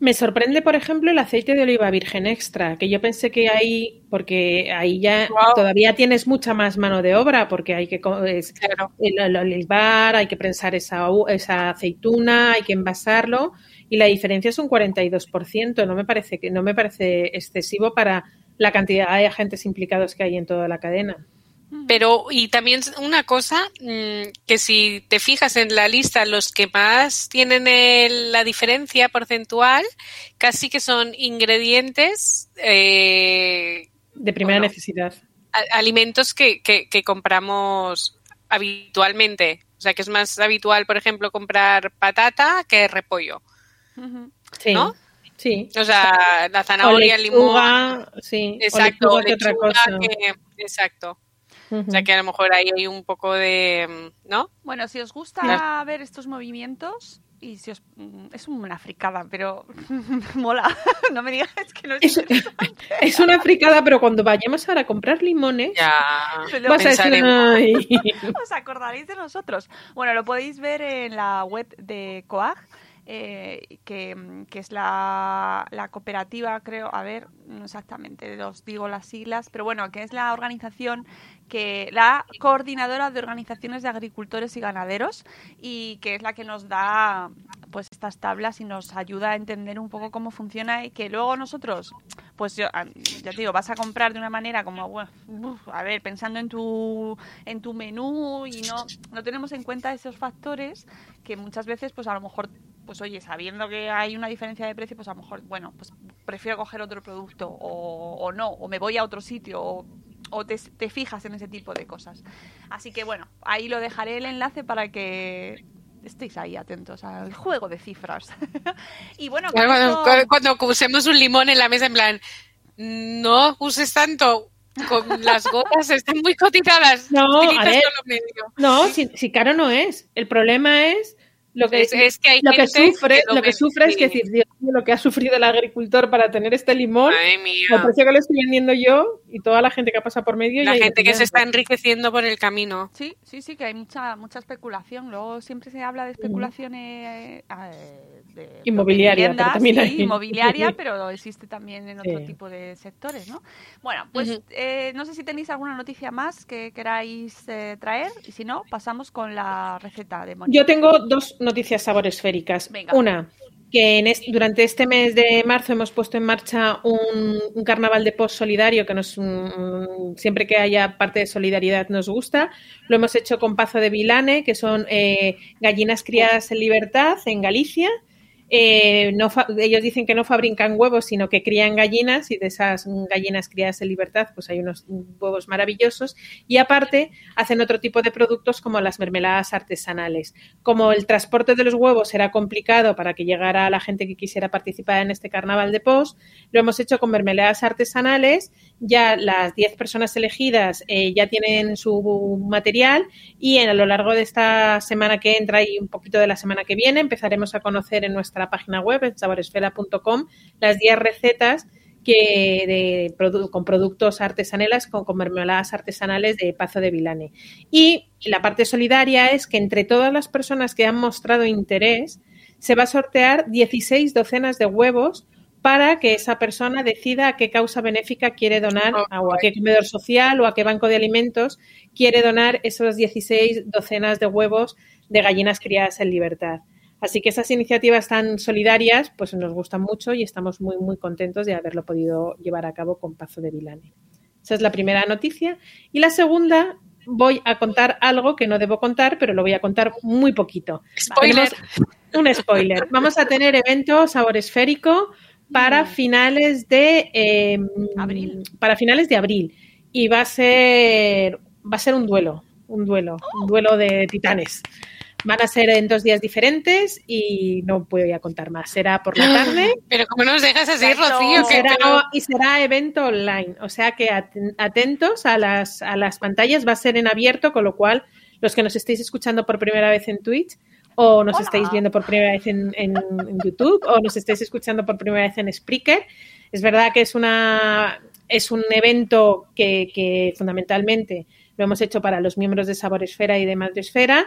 S6: Me sorprende, por ejemplo, el aceite de oliva virgen extra, que yo pensé que ahí, porque ahí ya todavía tienes mucha más mano de obra, porque hay que es, el, olivar, hay que prensar esa, esa aceituna, hay que envasarlo, y la diferencia es un 42%. No me parece que no me parece excesivo para la cantidad de agentes implicados que hay en toda la cadena.
S7: Pero, y también una cosa, mm, que si te fijas en la lista, los que más tienen la diferencia porcentual, casi que son ingredientes.
S6: Eh, de primera necesidad.
S7: alimentos que, que, compramos habitualmente. O sea, que es más habitual, por ejemplo, comprar patata que repollo.
S6: Sí. ¿No? Sí.
S7: O sea, la zanahoria, el limón.
S6: Sí.
S7: Exacto. otra cosa. exacto. O sea que a lo mejor ahí hay un poco de, ¿no?
S4: Bueno, si os gusta ver estos movimientos y si os mm, es una fricada, pero mola. no me digas que no es,
S6: es, una fricada, pero cuando vayamos ahora a comprar limones,
S7: ya,
S6: vas a decir,
S4: os acordaréis de nosotros. Bueno, lo podéis ver en la web de Coag. Eh, que, que, es la, la, cooperativa, creo, a ver, no exactamente os digo las siglas, pero bueno, que es la organización que la coordinadora de organizaciones de agricultores y ganaderos y que es la que nos da pues estas tablas y nos ayuda a entender un poco cómo funciona y que luego nosotros pues yo ah, ya te digo vas a comprar de una manera como bueno, a ver pensando en tu en tu menú y no no tenemos en cuenta esos factores que muchas veces pues a lo mejor pues oye sabiendo que hay una diferencia de precio pues a lo mejor bueno pues prefiero coger otro producto o, o no o me voy a otro sitio o o te, fijas en ese tipo de cosas. Así que bueno, ahí lo dejaré el enlace para que estéis ahí atentos al juego de cifras. y bueno,
S7: cuando, usemos un limón en la mesa, en plan, no uses tanto. Con las gotas están muy cotizadas.
S6: No, a ver, no si, si caro no es. El problema es lo que,
S7: es, que,
S6: lo que sufre, lo, que sufre es que decir, Dios lo que ha sufrido el agricultor para tener este limón, el precio que lo estoy vendiendo yo y toda la gente que pasa por medio.
S7: La gente que se está enriqueciendo por el camino.
S4: Sí, sí, sí, que hay mucha mucha especulación. Luego siempre se habla de especulaciones
S6: inmobiliaria, pero también
S4: inmobiliaria, pero existe también en otro tipo de sectores, ¿no? Bueno, pues eh, no sé si tenéis alguna noticia más que queráis eh, traer y si no, pasamos con la receta de Mónica.
S6: Yo tengo dos noticias saboresféricas. Venga. Una, que durante este mes de marzo hemos puesto en marcha un, carnaval de post solidario que nos siempre que haya parte de solidaridad nos gusta. Lo hemos hecho con Pazo de Vilane, que son eh, gallinas criadas en libertad en Galicia eh, no ellos dicen que no fabrican huevos, sino que crían gallinas y de esas gallinas criadas en libertad, pues hay unos huevos maravillosos. Y aparte, hacen otro tipo de productos como las mermeladas artesanales. Como el transporte de los huevos era complicado para que llegara la gente que quisiera participar en este carnaval de post, lo hemos hecho con mermeladas artesanales. Ya las 10 personas elegidas eh, ya tienen su material y a lo largo de esta semana que entra y un poquito de la semana que viene empezaremos a conocer en nuestra página web, en saboresfera.com, las 10 recetas que de, con productos artesanales, con, con, mermeladas artesanales de Pazo de Vilane. Y la parte solidaria es que entre todas las personas que han mostrado interés, se va a sortear 16 docenas de huevos para que esa persona decida a qué causa benéfica quiere donar, o a qué comedor social o a qué banco de alimentos quiere donar esos 16 docenas de huevos de gallinas criadas en libertad. Así que esas iniciativas tan solidarias pues nos gustan mucho y estamos muy, muy contentos de haberlo podido llevar a cabo con Pazo de Vilane. Esa es la primera noticia. Y la segunda, voy a contar algo que no debo contar, pero lo voy a contar muy poquito.
S7: Spoiler.
S6: un spoiler. Vamos a tener evento sabor esférico para finales de eh,
S4: Abril.
S6: Para finales de abril. Y va a ser va a ser un duelo, un duelo, un duelo de titanes. Van a ser en dos días diferentes y no voy a contar más. Será por la tarde
S7: Pero ¿cómo nos dejas así. Rocío? Que
S6: será, y será evento online. O sea que aten- atentos a las, a las pantallas, va a ser en abierto, con lo cual los que nos estéis escuchando por primera vez en Twitch o nos
S4: Hola.
S6: estáis viendo por primera vez en, en- en YouTube o nos estáis escuchando por primera vez en Spreaker, es verdad que es una es un evento que, que fundamentalmente lo hemos hecho para los miembros de Sabor Esfera y de Madre Esfera,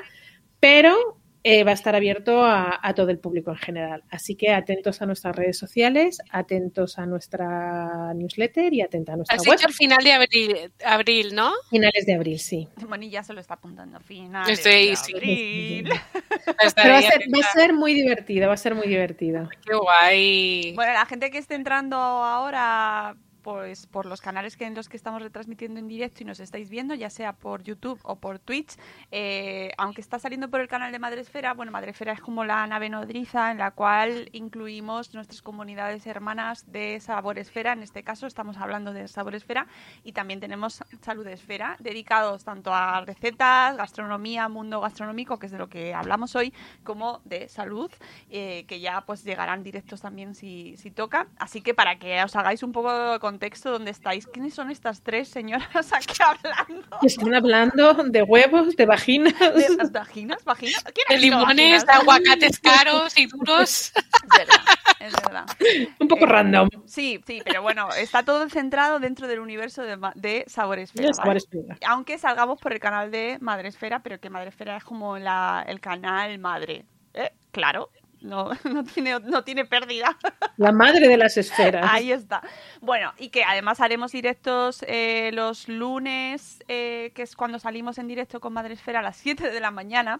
S6: pero eh, va a estar abierto a, a todo el público en general. Así que atentos a nuestras redes sociales, atentos a nuestra newsletter y atentos a nuestra
S7: Has
S6: web.
S7: dicho el final de abril, abril, ¿no?
S6: Finales de abril, sí.
S4: Moni ya se lo está apuntando. Finales
S7: Sí,
S4: de
S7: sí.
S4: abril.
S6: Pero va a, ser, va a ser muy divertido, va a ser muy divertido.
S7: Qué guay.
S4: Bueno, la gente que esté entrando ahora pues por los canales que en los que estamos retransmitiendo en directo y nos estáis viendo, ya sea por YouTube o por Twitch, eh, aunque está saliendo por el canal de Madresfera, bueno, Madresfera es como la nave nodriza en la cual incluimos nuestras comunidades hermanas de Saboresfera, en este caso estamos hablando de Saboresfera, y también tenemos Salud Esfera, dedicados tanto a recetas, gastronomía, mundo gastronómico, que es de lo que hablamos hoy, como de salud, eh, que ya pues llegarán directos también si, si toca. Así que para que os hagáis un poco de contexto donde estáis, ¿quiénes son estas tres señoras aquí hablando?
S6: Están hablando de huevos, de vaginas.
S4: ¿De las vaginas? ¿Vaginas? ¿Quién ha
S7: De limones, de aguacates caros y duros.
S4: Es verdad, es verdad.
S6: Un poco
S4: Eh,
S6: random.
S4: Sí, sí, pero bueno, está todo centrado dentro del universo de, de Saboresfera.
S6: De
S4: ¿vale?
S6: Saboresfera.
S4: Aunque salgamos por el canal de Madresfera, pero que Madresfera es como la, el canal madre. ¿Eh? Claro, no, no, tiene, no tiene pérdida.
S6: La madre de las esferas.
S4: Ahí está. Bueno, y que además haremos directos eh, los lunes, eh, que es cuando salimos en directo con Madresfera a las 7 de la mañana.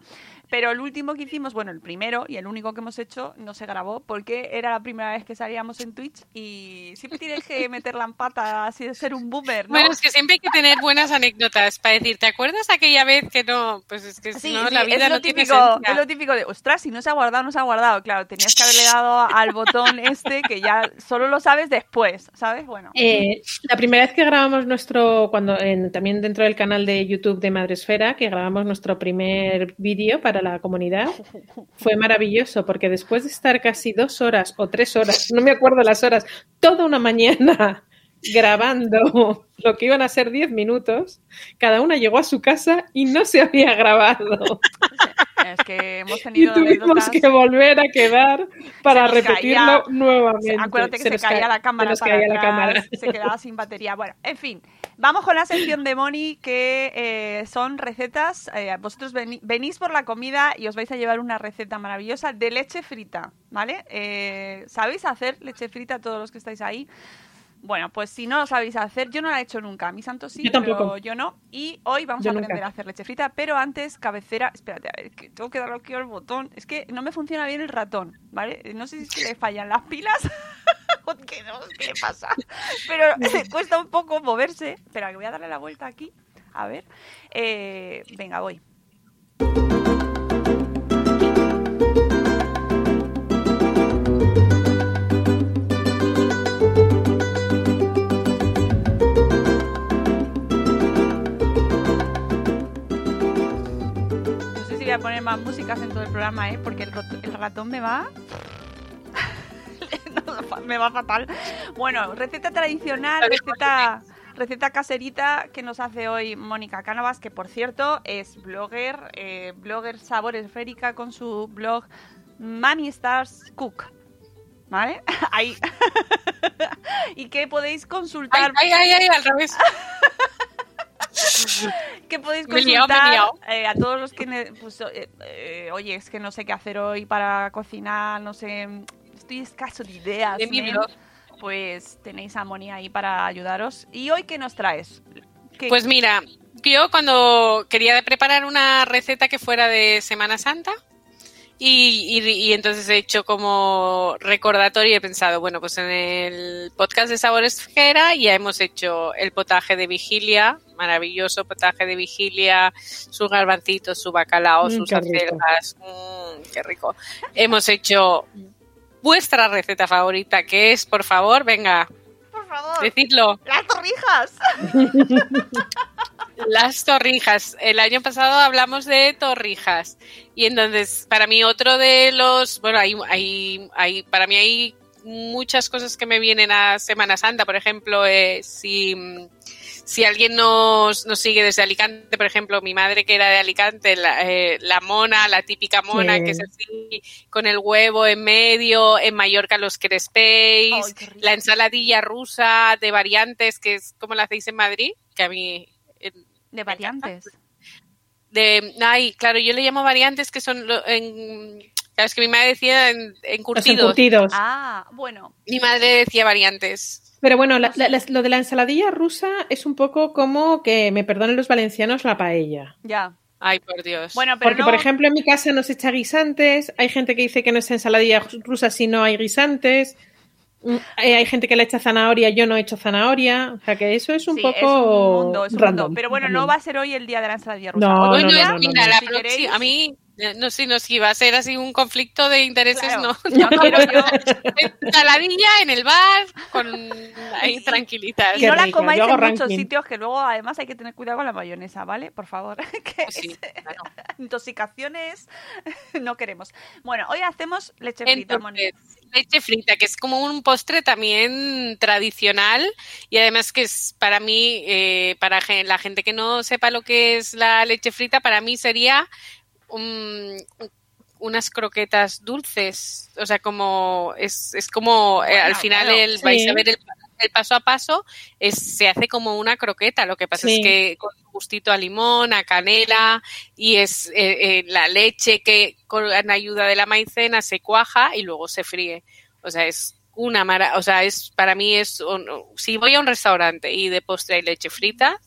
S4: Pero el último que hicimos, bueno, el primero y el único que hemos hecho, no se grabó porque era la primera vez que salíamos en Twitch y siempre tienes que meterla en pata, así de ser un boomer, ¿no?
S7: Bueno, es que siempre hay que tener buenas anécdotas para decir, ¿te acuerdas aquella vez que no? Pues es que si
S4: Sí,
S7: no,
S4: sí,
S7: la vida
S4: es lo
S7: no tiene
S4: típico,
S7: esencia.
S4: es lo típico de, ostras, si no se ha guardado, no se ha guardado. Claro, tenías que haberle dado al botón este que ya solo lo sabes después, ¿sabes? Bueno.
S6: Eh, la primera vez que grabamos nuestro, cuando en- también dentro del canal de YouTube de Madresfera, que grabamos nuestro primer vídeo para la comunidad, fue maravilloso porque después de estar casi dos horas o tres horas, no me acuerdo las horas, toda una mañana grabando lo que iban a ser diez minutos, cada una llegó a su casa y no se había grabado.
S4: Es que hemos
S6: Y
S4: tenido
S6: tuvimos
S4: anécdotas-
S6: que volver a quedar para repetirlo
S4: caía-
S6: nuevamente.
S4: Acuérdate que se, caía
S6: ca-
S4: la cámara
S6: se nos
S4: para
S6: caía la
S4: atrás,
S6: cámara.
S4: se quedaba sin batería. Bueno, en fin, vamos con la sección de Moni que eh, son recetas. eh, vosotros venís por la comida y os vais a llevar una receta maravillosa de leche frita, ¿vale? Eh, ¿Sabéis hacer leche frita todos los que estáis ahí? Bueno, pues si no lo sabéis hacer, yo no la he hecho nunca. Mi santo sí,
S6: Yo tampoco.
S4: pero yo no. Y hoy vamos
S6: Yo
S4: a
S6: nunca.
S4: aprender a hacer leche frita. Pero antes, cabecera. Espérate, a ver, que tengo que darle aquí al botón. Es que no me funciona bien el ratón, ¿vale? No sé si es que le fallan las pilas qué, no, qué pasa. Pero cuesta un poco moverse. Espera, que voy a darle la vuelta aquí. A ver. Eh, venga, voy. A poner más músicas en todo el programa, ¿eh? Porque el, ratón me va... No, me va fatal. Bueno, receta tradicional, receta, receta caserita que nos hace hoy Mónica Cánovas, que por cierto es blogger, eh, blogger sabor esférica con su blog Money Stars Cook. ¿Vale? Ahí. y que podéis
S7: Ay,
S4: consultar
S7: ay, ay, ay, al revés.
S4: que podéis consultar
S7: liado.
S4: eh, a todos los que pues, eh, eh, oye es que no sé qué hacer hoy para cocinar no sé estoy escaso de ideas
S7: De mi blog.
S4: pues tenéis a Moni ahí para ayudaros y hoy qué nos traes ¿Qué-
S7: Pues mira, yo cuando quería preparar una receta que fuera de Semana Santa y, y- y entonces he hecho como recordatorio y he pensado, bueno, pues en el podcast de Sabores Fera ya hemos hecho el potaje de vigilia, maravilloso potaje de vigilia, sus garbancitos, su bacalao,
S6: Mm,
S7: sus acelgas, mm, qué rico. Hemos hecho vuestra receta favorita, que es, por favor, venga,
S4: Por favor.
S7: decidlo.
S4: Las torrijas.
S7: Las torrijas. El año pasado hablamos de torrijas. Y entonces, para mí, otro de los. Bueno, hay, hay, hay para mí hay muchas cosas que me vienen a Semana Santa. Por ejemplo, eh, si, si alguien nos, nos sigue desde Alicante, por ejemplo, mi madre que era de Alicante, la, eh, la mona, la típica mona,
S6: Sí.
S7: que es así, con el huevo en medio, en Mallorca los crespéis, la ensaladilla rusa de variantes, que es como la hacéis en Madrid, que a mí
S4: De variantes.
S7: de ay claro yo le llamo variantes que son lo- en claro, es que mi madre decía en, en
S6: Los
S7: curtidos
S6: encurtidos.
S4: Ah, bueno.
S7: mi madre decía variantes
S6: Pero bueno, la- lo de la ensaladilla rusa es un poco como que me perdonen los valencianos la paella.
S4: Ya.
S7: ay por Dios
S4: Bueno, pero
S6: Porque,
S4: no-
S6: por ejemplo, en mi casa no se echa guisantes, hay gente que dice que no es ensaladilla rusa si no hay guisantes, hay gente que le echa zanahoria, yo no he hecho zanahoria, o sea que eso es un
S4: Sí,
S6: poco
S4: es un mundo, es un
S6: random.
S4: mundo. Pero bueno, no va a ser hoy el día de la ensaladilla rusa.
S6: No,
S7: Hoy no,
S6: no,
S7: mira,
S6: no.
S7: la
S4: si
S7: próxima-
S4: queréis-
S7: a mí eh, no sé no si va a ser así un conflicto de intereses
S4: Claro,
S7: no
S4: no quiero yo.
S7: ensaladilla en el bar con ahí
S4: Y-
S7: tranquilitas
S4: Y no la comáis en muchos sitios que luego además hay que tener cuidado con la mayonesa, ¿vale? Por favor. que
S7: Pues sí, claro.
S4: intoxicaciones no queremos. Bueno, hoy hacemos leche frita, Moni.
S7: Entonces, leche frita, que es como un postre también tradicional y además que es para mí, eh, para la gente que no sepa lo que es la leche frita, para mí sería un- unas croquetas dulces, o sea, como es, es como eh, al final el, vais a ver el, el paso a paso, es, se hace como una croqueta, lo que pasa
S6: Sí.
S7: es que con gustito a limón, a canela y es eh, eh, la leche que con ayuda de la maicena se cuaja y luego se fríe. O sea, es una mara, o sea, es para mí es un- si voy a un restaurante y de postre hay leche frita,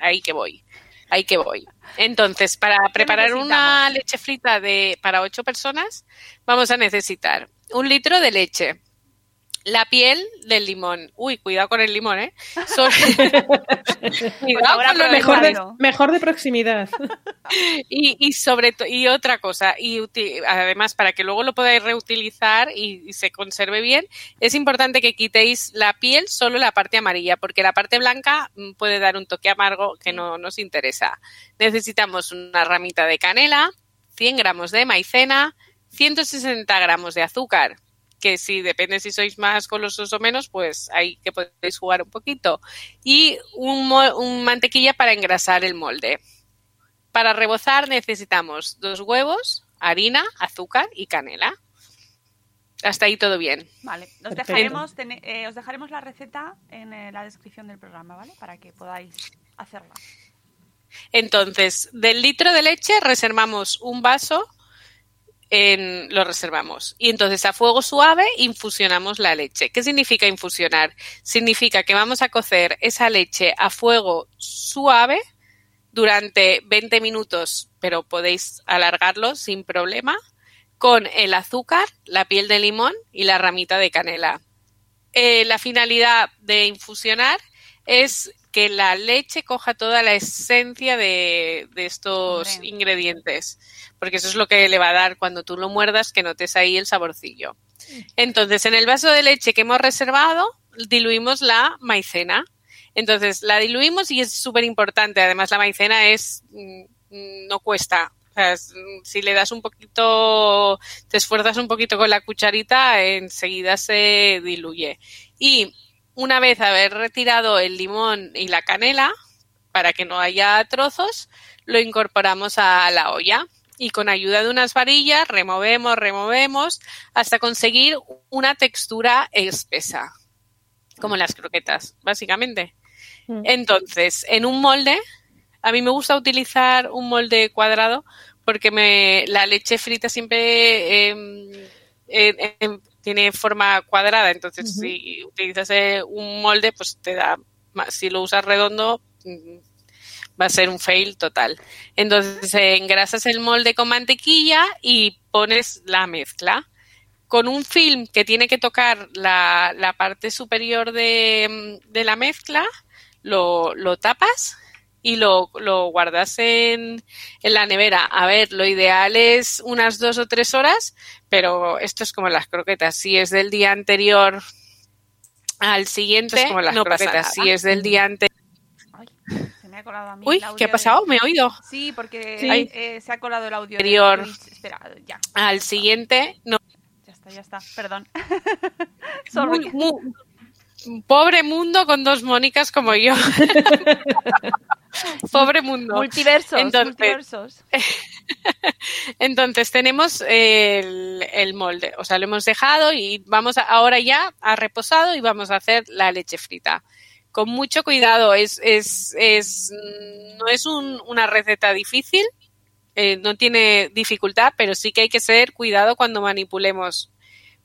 S7: ahí que voy. Ahí que voy. Entonces, para preparar una leche frita de para ocho personas, vamos a necesitar un litro de leche, la piel del limón. Uy, cuidado con el limón, ¿eh? So- cuidado
S4: ahora
S7: con lo.
S6: Mejor de, mejor de proximidad.
S7: y, y sobre y otra cosa, y además para que luego lo podáis reutilizar y, y se conserve bien, es importante que quitéis la piel, solo la parte amarilla, porque la parte blanca mm, puede dar un toque amargo que no nos interesa. Necesitamos una ramita de canela, 100 gramos de maicena, 160 gramos de azúcar, que si depende si sois más golosos o menos, pues ahí que podéis jugar un poquito. Y un, mantequilla para engrasar el molde. Para rebozar necesitamos dos huevos, harina, azúcar y canela. Hasta ahí todo bien.
S4: Vale, os dejaremos, eh, os dejaremos la receta en eh, la descripción del programa, ¿vale? Para que podáis hacerla.
S7: Entonces, del litro de leche reservamos un vaso, en, lo reservamos. Y entonces a fuego suave infusionamos la leche. ¿Qué significa infusionar? Significa que vamos a cocer esa leche a fuego suave durante 20 minutos, pero podéis alargarlo sin problema, con el azúcar, la piel de limón y la ramita de canela. Eh, la finalidad de infusionar es que la leche coja toda la esencia de, de estos
S4: Hombre.
S7: ingredientes, porque eso es lo que le va a dar cuando tú lo muerdas, que notes ahí el saborcillo. Entonces, en el vaso de leche que hemos reservado, diluimos la maicena. Entonces, la diluimos y es súper importante. Además, la maicena es, mm, no cuesta. O sea, mm, si le das un poquito, te esfuerzas un poquito con la cucharita, enseguida se diluye. Y una vez haber retirado el limón y la canela, para que no haya trozos, lo incorporamos a la olla y con ayuda de unas varillas removemos, removemos hasta conseguir una textura espesa, como las croquetas, básicamente.
S6: Mm.
S7: Entonces, en un molde, a mí me gusta utilizar un molde cuadrado porque me, la leche frita siempre em, eh, tiene forma cuadrada, entonces si utilizas eh, un molde, pues te da más. Si lo usas redondo, mm, va a ser un fail total. Entonces eh, engrasas el molde con mantequilla y pones la mezcla. Con un film que tiene que tocar la, la parte superior de, mm, de la mezcla, lo, lo tapas y lo, lo guardas en, en, la nevera. A ver, lo ideal es unas dos o tres horas, pero esto es como las croquetas. Si es del día anterior al siguiente, como las no croquetas. Pasa si es del día anterior.
S4: se me ha colado a mí
S7: Uy, ¿qué ha pasado? ¿Me he oído?
S4: Sí, porque sí. Eh, se ha colado el audio.
S7: Anterior.
S4: De... Espera, ya.
S7: Al siguiente, no.
S4: Ya está, ya está. Perdón.
S7: muy, muy, pobre mundo con dos Mónicas como yo. pobre mundo.
S4: Multiversos. Entonces, multiversos.
S7: entonces tenemos el, el, molde, o sea, lo hemos dejado y vamos a, ahora ya a reposado y vamos a hacer la leche frita. Con mucho cuidado, es, es, es no es un, una receta difícil, eh, no tiene dificultad, pero sí que hay que ser cuidado cuando manipulemos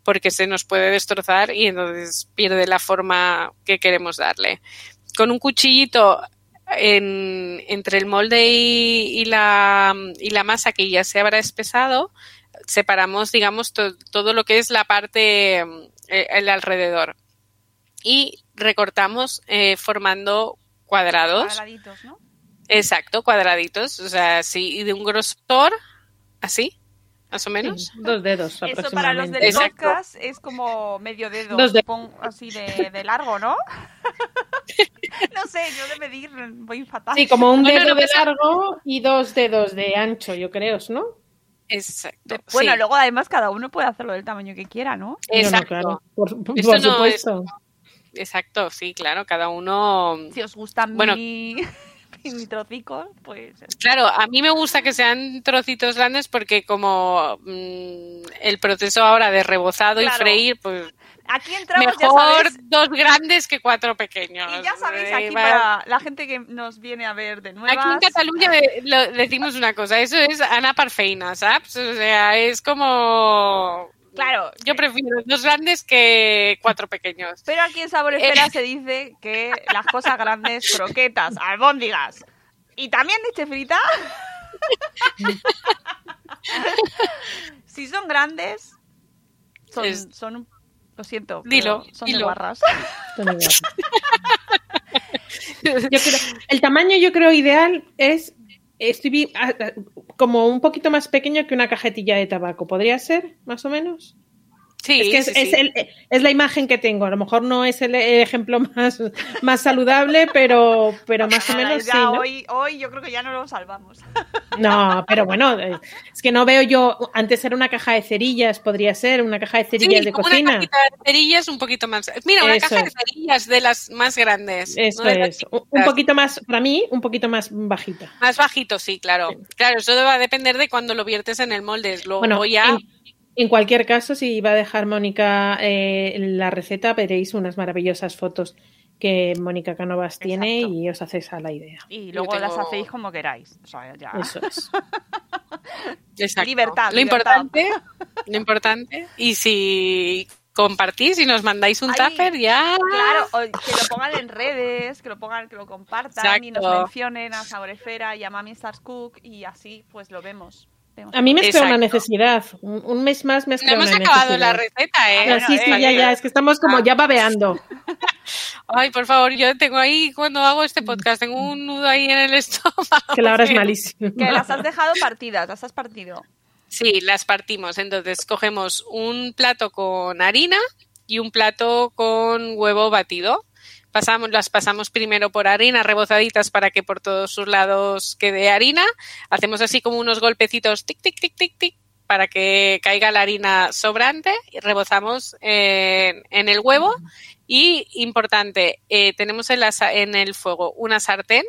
S7: porque se nos puede destrozar y entonces pierde la forma que queremos darle. Con un cuchillito en, entre el molde y, y, la, y, la, masa que ya se habrá espesado, separamos, digamos, to, todo lo que es la parte, eh, el alrededor. Y recortamos eh, formando cuadrados.
S4: Cuadraditos, ¿no?
S7: Exacto, cuadraditos. O sea, sí, y de un grosor así más o menos.
S6: Sí, dos dedos
S4: Eso para los del podcast es como medio dedo,
S6: Dos
S4: supongo, así de, de, largo, ¿no? no sé, yo de medir voy fatal.
S6: Sí, como un dedo de largo y dos dedos de ancho, yo creo, ¿no?
S7: Exacto.
S4: Bueno,
S7: sí.
S4: luego además cada uno puede hacerlo del tamaño que quiera, ¿no?
S7: Exacto.
S6: No, no, claro. Por, por
S7: Esto no
S6: supuesto.
S7: es- Exacto, sí, claro, cada uno.
S4: Si os gustan
S7: Bueno.
S4: mi, mi trocico, pues...
S7: Claro, a mí me gusta que sean trocitos grandes porque como mm, el proceso ahora de rebozado
S4: Claro.
S7: y freír, pues
S4: Aquí entramos,
S7: mejor dos grandes que cuatro pequeños.
S4: y ya sabéis, aquí para la gente que nos viene a ver de nuevas...
S7: Aquí en Cataluña lo- decimos una cosa, eso es Ana Parfeina, ¿sabes? O sea, es como...
S4: Claro,
S7: Yo prefiero dos grandes que cuatro pequeños.
S4: Pero aquí en Sabor Esfera se dice que las cosas grandes, croquetas, albóndigas y también leche frita, si son grandes, son,
S7: Es-
S4: son un- lo siento,
S7: Dilo,
S4: son de
S7: dilo.
S6: Yo creo- el tamaño yo creo ideal es estoy vi- a- a- como un poquito más pequeño que una cajetilla de tabaco. ¿Podría ser, más o menos?
S7: Sí,
S6: es que es,
S7: sí,
S6: es el- es la imagen que tengo. A lo mejor no es el ejemplo más, más saludable, pero, pero más o menos
S4: ya
S6: sí. ¿no?
S4: hoy, hoy yo creo que ya no lo salvamos.
S6: No, pero bueno, eh, es que no veo yo. Antes era una caja de cerillas, podría ser una caja de cerillas
S7: Sí,
S6: de cocina.
S7: Una cajita de cerillas un poquito más. Mira, una
S6: Eso
S7: caja de cerillas de las más grandes.
S6: Eso
S7: no
S6: es. Un poquito más, para mí, un poquito más bajita.
S7: Más bajito, sí, claro. Claro, eso va a depender de cuando lo viertes en el molde. Luego
S6: Bueno,
S7: ya.
S6: en, en cualquier caso, si va a dejar Mónica eh, la receta, veréis unas maravillosas fotos que Mónica Canovas tiene y os hacéis a la idea.
S4: Y luego las hacéis como queráis. O sea, ya.
S6: Eso es.
S4: Libertad,
S7: Lo
S4: libertad.
S7: importante, lo importante. Y si compartís y nos mandáis un tupper, ya.
S4: Claro, o que lo pongan en redes, que lo pongan, que lo compartan y nos mencionen a Saboresfera y a Mami Stars Cook y así pues lo vemos.
S6: A mí me crea una necesidad. Un, un mes más me
S7: No
S6: crea
S7: hemos
S6: una
S7: acabado
S6: necesidad.
S7: la receta, ¿eh?
S6: Ah, sí, sí, ya,
S4: eh,
S6: ya, es que estamos como
S7: Ah.
S6: ya babeando.
S7: Ay, por favor, yo tengo ahí, cuando hago este podcast, tengo un nudo ahí en el estómago.
S6: Que la hora es malísima.
S4: Que las has dejado partidas, las has partido.
S7: Sí, las partimos. Entonces cogemos un plato con harina y un plato con huevo batido. Pasamos, las pasamos primero por harina rebozaditas para que por todos sus lados quede harina. Hacemos así como unos golpecitos tic, tic, tic, tic, tic para que caiga la harina sobrante y rebozamos en, el huevo. Y importante, eh, tenemos en, la en el fuego una sartén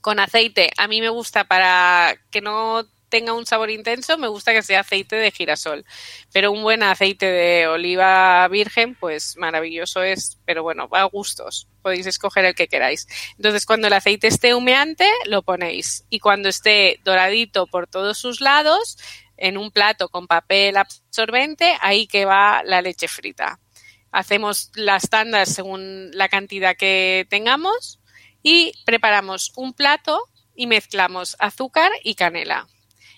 S7: con aceite. A mí me gusta para que no tenga un sabor intenso, me gusta que sea aceite de girasol. Pero un buen aceite de oliva virgen, pues maravilloso es, pero bueno, va a gustos. Podéis escoger el que queráis. Entonces, cuando el aceite esté humeante, lo ponéis. Y cuando esté doradito por todos sus lados, en un plato con papel absorbente, ahí que va la leche frita. Hacemos las tandas según la cantidad que tengamos y preparamos un plato y mezclamos azúcar y canela.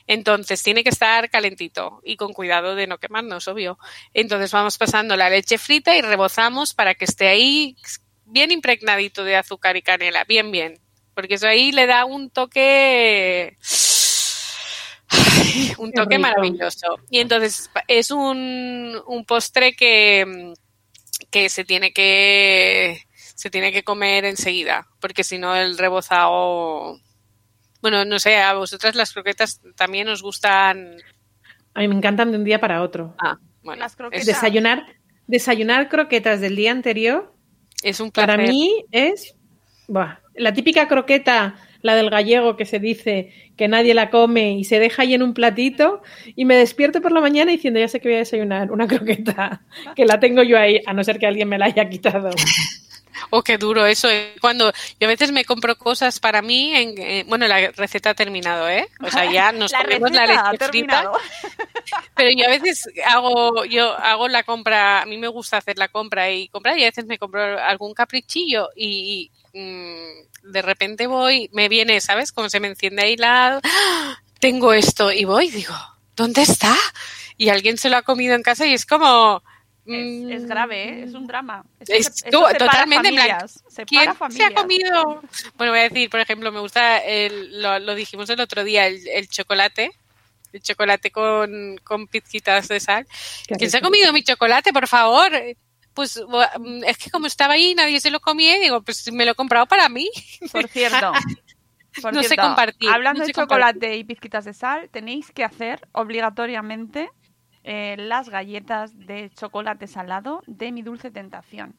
S7: Entonces tiene que estar calentito y con cuidado de no quemarnos, obvio. Entonces vamos pasando la leche frita y rebozamos para que esté ahí bien impregnadito de azúcar y canela, bien, bien. porque eso ahí le da un toque un toque maravilloso. Y entonces es un, un postre que, que se tiene que se tiene que comer enseguida, porque si no el rebozado bueno, no sé, a vosotras las croquetas también os gustan.
S6: A mí me encantan de un día para otro.
S7: Ah, bueno. Las
S6: croquetas. Desayunar, desayunar croquetas del día anterior.
S7: Es un placer.
S6: Para mí es la típica croqueta, la del gallego que se dice que nadie la come y se deja ahí en un platito y me despierto por la mañana diciendo ya sé que voy a desayunar una croqueta que la tengo yo ahí, a no ser que alguien me la haya quitado.
S7: Oh, qué duro eso. ¿eh? Cuando yo a veces me compro cosas para mí, en, bueno, la receta ha terminado, ¿eh? O sea, ya nos
S4: la
S7: comemos la. Pero yo a veces hago, yo hago la compra, a mí me gusta hacer la compra y comprar y a veces me compro algún caprichillo y, mm, de repente voy, me viene, ¿sabes? Como se me enciende ahí la... ¡Ah! Tengo esto y voy, digo, ¿dónde está? Y alguien se lo ha comido en casa y es como
S4: es, mm. grave, ¿eh? es un drama.
S7: Es, totalmente familias, se ha comido? Bueno, voy a decir, por ejemplo, me gusta, el, lo, dijimos el otro día, el, chocolate. El chocolate con, con pizquitas de sal. ¿Quién se ha comido mi chocolate, por favor? Pues mm, es que como estaba ahí, nadie se lo comía y digo, pues me lo he comprado para mí.
S4: Por cierto,
S7: no sé compartir.
S4: Hablando de chocolate y pizquitas de sal, tenéis que hacer obligatoriamente eh, las galletas de chocolate salado de mi dulce tentación.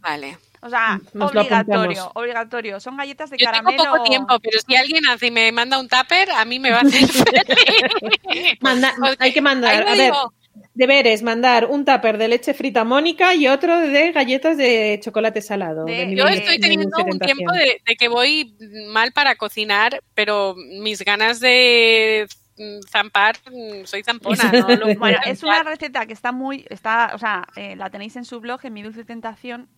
S7: Vale.
S4: O sea, obligatorio, obligatorio. Son galletas de caramelo.
S7: Tengo poco tiempo, pero si alguien hace y me manda un tupper, a mí me va a hacer
S6: Hay que mandar, a ver, deberes, mandar un tupper de leche frita Mónica y otro de galletas de chocolate salado.
S7: yo estoy teniendo un tiempo de, que voy mal para cocinar, pero mis ganas de Mm, zampar, mm, soy zampona.
S4: bueno, es una receta que está muy, está, o sea, eh, la tenéis en su blog, en mi dulce tentación,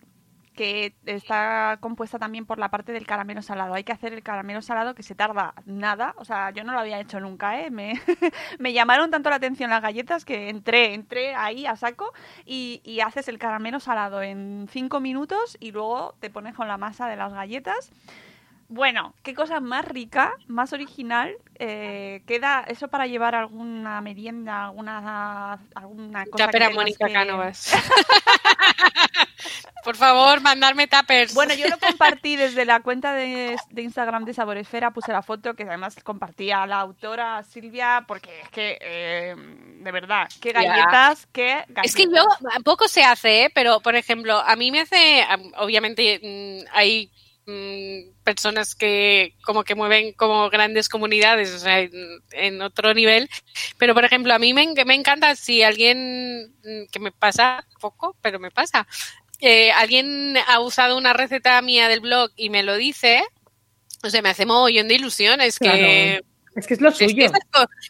S4: que está compuesta también por la parte del caramelo salado. Hay que hacer el caramelo salado que se tarda nada, o sea, yo no lo había hecho nunca, ¿eh? Me, me llamaron tanto la atención las galletas que entré, entré ahí a saco y, y haces el caramelo salado en cinco minutos y luego te pones con la masa de las galletas. Bueno, qué cosa más rica, más original. Eh, queda eso para llevar alguna merienda, alguna, alguna cosa.
S7: que Mónica Por favor, mandarme tapers.
S4: Bueno, yo lo compartí desde la cuenta de, Instagram de Saboresfera, puse la foto que además compartía la autora Silvia, porque es que, eh, de verdad, qué galletas, qué galletas.
S7: Es que yo, poco se hace, ¿eh? pero por ejemplo, a mí me hace, obviamente mm, hay Mm, personas que como que mueven como grandes comunidades, o sea, en, otro nivel. Pero, por ejemplo, a mí me, me encanta si alguien, mm, que me pasa poco, pero me pasa, eh, alguien ha usado una receta mía del blog y me lo dice, o sea, me hace mogollón de ilusiones que
S6: es que es lo suyo.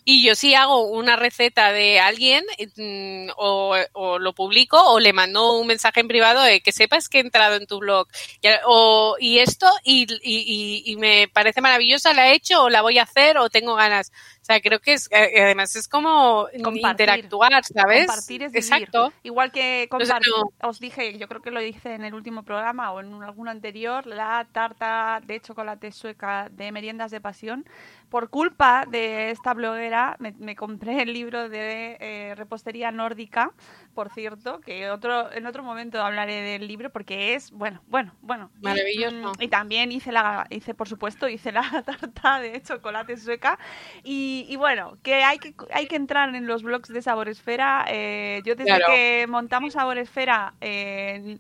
S7: y yo sí hago una receta de alguien mm, o, lo publico o le mando un mensaje en privado de que sepas que he entrado en tu blog y, o, y esto y, y, y, me parece maravillosa, la he hecho o la voy a hacer o tengo ganas. Sea, creo que es, eh, además es como interactuar, ¿sabes?
S4: Compartir es Exacto. Igual que compartir, os dije, yo creo que lo dije en el último programa o en alguno anterior, la tarta de chocolate sueca de meriendas de pasión por culpa de esta bloguera me, compré el libro de eh, repostería nórdica, por cierto, que otro en otro momento hablaré del libro porque es bueno, bueno, bueno.
S7: Maravilloso.
S4: Y, también hice la hice por supuesto, hice la tarta de chocolate sueca y, bueno, que hay que hay que entrar en los blogs de Saboresfera. Eh, yo desde que montamos Saboresfera eh,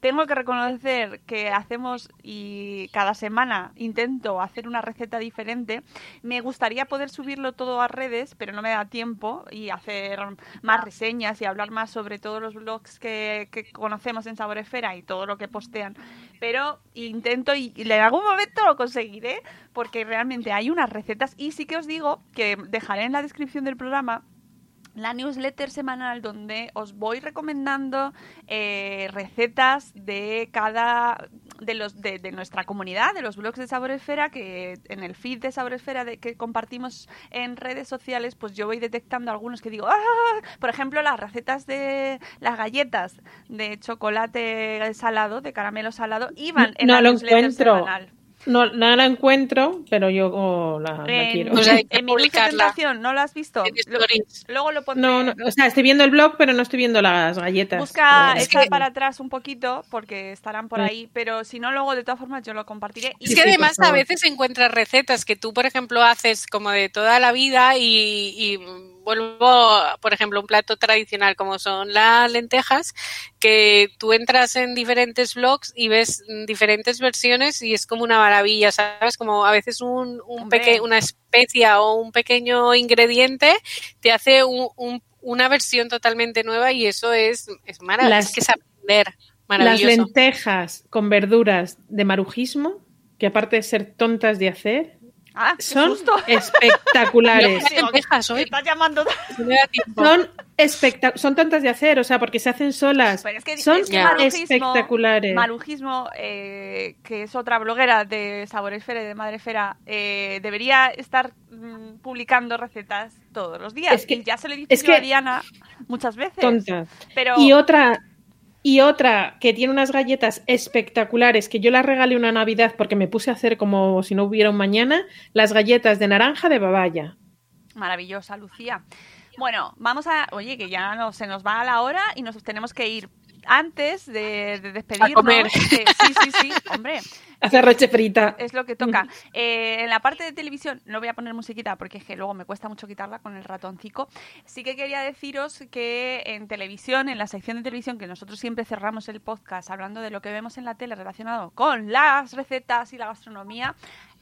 S4: tengo que reconocer que hacemos y cada semana intento hacer una receta diferente. Me gustaría poder subirlo todo a redes, pero no me da tiempo y hacer más reseñas y hablar más sobre todos los blogs que, conocemos en Saboresfera y todo lo que postean. Pero intento y, y en algún momento lo conseguiré porque realmente hay unas recetas y sí que os digo que dejaré en la descripción del programa la newsletter semanal donde os voy recomendando eh, recetas de cada de los de, nuestra comunidad de los blogs de Saboresfera que en el feed de Saboresfera de, que compartimos en redes sociales pues yo voy detectando algunos que digo ¡Ah! por ejemplo las recetas de las galletas de chocolate salado de caramelo salado iban en
S6: no
S4: la
S6: lo
S4: newsletter
S6: encuentro.
S4: semanal
S6: No, no la encuentro, pero yo oh, la, la quiero.
S7: O sea,
S4: en mi tentación, ¿no lo has visto? Luego lo pondré.
S6: No, no, o sea, estoy viendo el blog, pero no estoy viendo las galletas.
S4: Busca,
S6: Pero-
S4: para atrás un poquito porque estarán por
S6: Sí.
S4: ahí, pero si no, luego de todas formas yo lo compartiré. Y
S7: Es que
S6: sí,
S7: además a veces encuentras recetas que tú, por ejemplo, haces como de toda la vida y, y vuelvo, por ejemplo, un plato tradicional como son las lentejas, que tú entras en diferentes blogs y ves diferentes versiones y es como una maravilla, ¿sabes? Como a veces un, un peque- una especia o un pequeño ingrediente te hace un- un- una versión totalmente nueva y eso es, es maravilloso.
S6: Las-
S7: es que es aprender.
S6: Las lentejas con verduras de marujismo, que aparte de ser tontas de hacer,
S4: Ah,
S6: son espectaculares.
S7: Hoy.
S4: Estás llamando.
S6: Son, espectac- son tontas de hacer, o sea, porque se hacen solas.
S4: Pero es que,
S6: son
S4: es que marujismo,
S6: espectaculares.
S4: Marujismo, eh, que es otra bloguera de Saboresfera y de Madrefera, eh, debería estar mm, publicando recetas todos los días.
S6: Es que-
S4: y ya se lo he dicho
S6: es
S4: yo a
S6: que-
S4: Diana muchas veces.
S6: tontas.
S4: Pero
S6: Y otra, y otra que tiene unas galletas espectaculares que yo las regalé una Navidad porque me puse a hacer como si no hubiera un mañana, las galletas de naranja de babaya.
S4: Maravillosa, Lucía. Bueno, vamos a. Oye, que ya no, se nos va a la hora y nos tenemos que ir. Antes de, de despedirnos.
S7: comer.
S4: eh, sí, sí, sí, hombre.
S6: Hacer roche frita.
S4: Es lo que toca. Eh, en la parte de televisión, no voy a poner musiquita porque es que luego me cuesta mucho quitarla con el ratoncico. Sí que quería deciros que en televisión, en la sección de televisión, que nosotros siempre cerramos el podcast hablando de lo que vemos en la tele relacionado con las recetas y la gastronomía,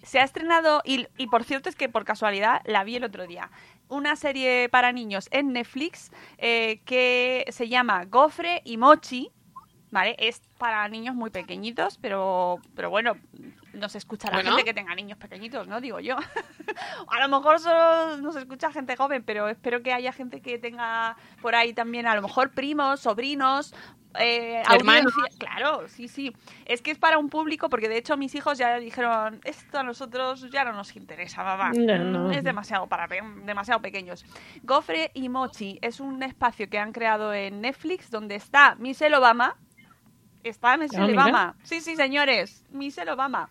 S4: se ha estrenado, y, y por cierto es que por casualidad la vi el otro día, una serie para niños en Netflix eh, que se llama Gofre y Mochi. ¿Vale? Es para niños muy pequeñitos, pero, pero bueno, nos escuchará
S7: Bueno.
S4: gente que tenga niños pequeñitos, ¿no? Digo yo. a lo mejor solo nos escucha gente joven, pero espero que haya gente que tenga por ahí también, a lo mejor primos, sobrinos, eh,
S7: Hermanos.
S4: Claro, sí, sí. Es que es para un público, porque de hecho mis hijos ya dijeron, esto a nosotros ya no nos interesa, mamá.
S6: No, no.
S4: Es demasiado para demasiado pequeños. Gofre y Mochi es un espacio que han creado en Netflix donde está Michelle Obama. Está Michelle
S6: Ah, mira.
S4: Obama. Sí, sí, señores. Michelle Obama.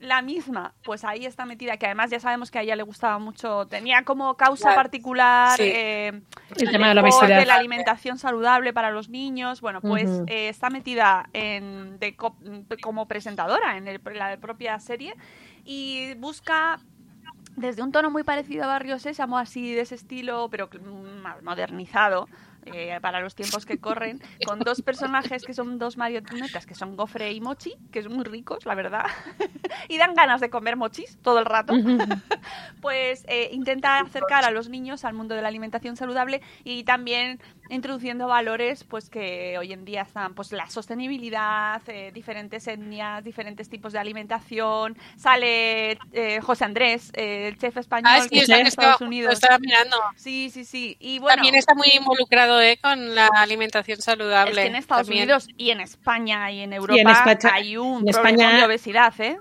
S4: La misma, pues ahí está metida, que además ya sabemos que a ella le gustaba mucho, tenía como causa particular
S7: Sí.
S4: eh,
S6: El tema de la
S4: de la alimentación saludable para los niños. Bueno, pues eh, está metida en, de co- como presentadora en el- la propia serie y busca desde un tono muy parecido a Barrio Sésamo, así de ese estilo, pero que- más modernizado. Eh, para los tiempos que corren, con dos personajes que son dos marionetas, que son Gofre y Mochi, que son muy ricos, la verdad, y dan ganas de comer mochis todo el rato pues eh, intenta acercar a los niños al mundo de la alimentación saludable y también introduciendo valores pues que hoy en día están pues la sostenibilidad eh, diferentes etnias diferentes tipos de alimentación sale eh, José Andrés eh, el chef español
S7: Ah, sí,
S4: que está en
S7: que
S4: Estados Unidos
S7: estaba mirando.
S4: sí sí sí y bueno
S7: También está muy involucrado ¿eh? con la alimentación
S4: es
S7: saludable.
S4: que en Estados
S7: también.
S4: Unidos y en España y en Europa
S6: en España-
S4: hay un
S6: en
S4: problema
S6: España-
S4: de obesidad ¿eh?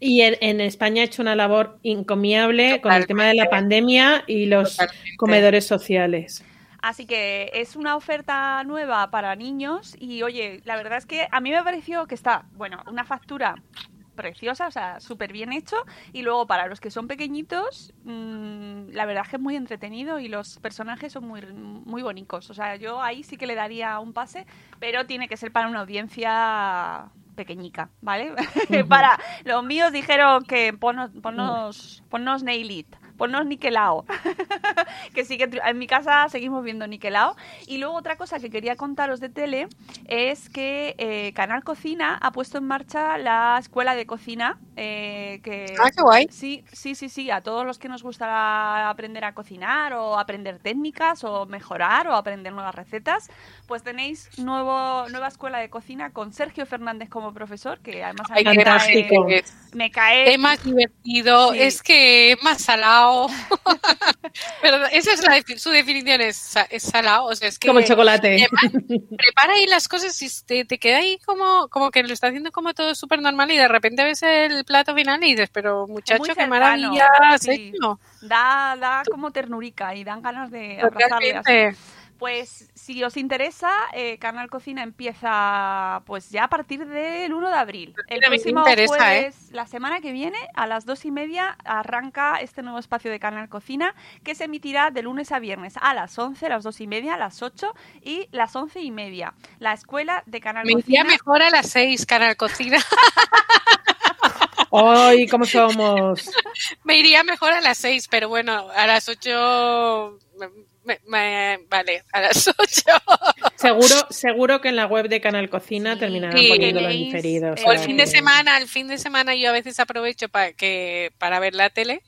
S6: Y en, en España ha hecho una labor encomiable con el tema de la pandemia y los
S7: Totalmente.
S6: comedores sociales.
S4: Así que es una oferta nueva para niños y oye, la verdad es que a mí me pareció que está, bueno, una factura preciosa, o sea, súper bien hecho. Y luego para los que son pequeñitos, mm, la verdad es que es muy entretenido y los personajes son muy, muy bonitos, o sea, yo ahí sí que le daría un pase, pero tiene que ser para una audiencia pequeñica, ¿vale? para los míos dijeron que ponnos, ponnos, ponnos Nail It, ponnos Niquelao. que sí que en mi casa seguimos viendo Niquelao. Y luego otra cosa que quería contaros de tele es que eh, Canal Cocina ha puesto en marcha la escuela de cocina. eh, que
S7: Ah, qué guay.
S4: Sí, sí, sí, sí. A todos los que nos gusta aprender a cocinar o aprender técnicas o mejorar o aprender nuevas recetas, pues tenéis nuevo, nueva escuela de cocina con Sergio Fernández como profesor, que además
S7: Ay,
S4: me cae- me cae
S7: es más divertido,
S4: Sí.
S7: es que es más salado. Pero esa es la, su definición, es, es salado. O sea, es que
S6: Como el chocolate.
S7: además, prepara ahí las cosas y te, te queda ahí como, como que lo está haciendo como todo súper normal y de repente ves el plato final y dices, pero muchacho, qué
S4: cercano,
S7: maravilla has
S4: sí.
S7: hecho.
S4: da, da como ternurica y dan ganas de abrazarle así. Pues si os interesa, eh, Canal Cocina empieza pues ya a partir del 1 de abril. El próximo
S7: interesa, ¿eh?
S4: jueves, la semana que viene, a las dos y media, arranca este nuevo espacio de Canal Cocina que se emitirá de lunes a viernes a las 11, las dos y media, las 8 y las once y media. La escuela de Canal
S7: Me
S4: Cocina.
S7: iría mejor a las seis, Canal Cocina.
S6: ¡Ay, cómo somos!
S7: me iría mejor a las seis, pero bueno, a las ocho... me- me- vale, a las ocho.
S6: Seguro, seguro que en la web de Canal Cocina
S4: Sí,
S6: terminarán
S7: sí,
S6: poniendo los
S4: tenéis,
S6: diferidos.
S4: eh,
S7: O el fin de semana, el fin de semana yo a veces aprovecho para que para ver la tele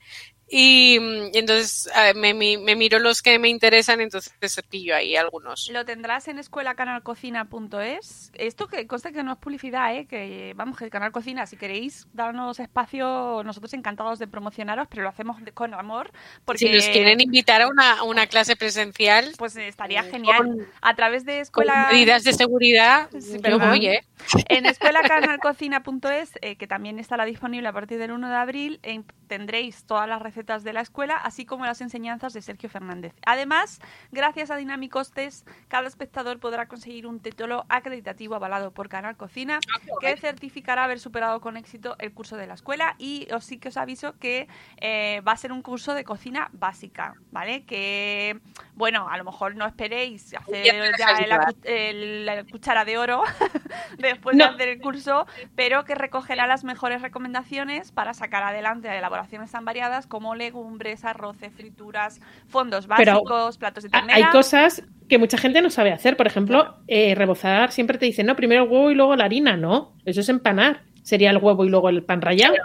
S7: y mm, entonces ah, me, mi- me miro los que me interesan, entonces pillo ahí algunos.
S4: Lo tendrás en escuelacanalcocina.es. Esto que consta que no es publicidad, ¿eh? que vamos, que el Canal Cocina, si queréis darnos espacio, nosotros encantados de promocionaros, pero lo hacemos con amor, porque
S7: Si nos quieren invitar a una, a una clase presencial
S4: pues estaría
S7: con-
S4: genial. A través de
S7: con
S4: escuela
S7: medidas de seguridad,
S4: Sí,
S7: voy, ¿eh?
S4: en escuelacanalcocina.es, eh, que también estará disponible a partir del 1 de abril, eh, tendréis todas las recetas de la escuela, así como las enseñanzas de Sergio Fernández. Además, gracias a Dinámicos Test, cada espectador podrá conseguir un título acreditativo avalado por Canal Cocina, que certificará haber superado con éxito el curso de la escuela y os sí que os aviso que eh, va a ser un curso de cocina básica, ¿vale? Que, bueno, a lo mejor no esperéis hacer ya la, el- la cuchara de oro después
S6: No.
S4: de hacer el curso, pero que recogerá las mejores recomendaciones para sacar adelante elaboraciones tan variadas como legumbres, arroces, frituras, fondos
S6: Pero
S4: básicos, platos de ternera.
S6: Hay cosas que mucha gente no sabe hacer. Por ejemplo, eh, rebozar siempre te dicen, no, primero el huevo y luego la harina. No, eso es empanar. Sería el huevo y luego el pan rallado.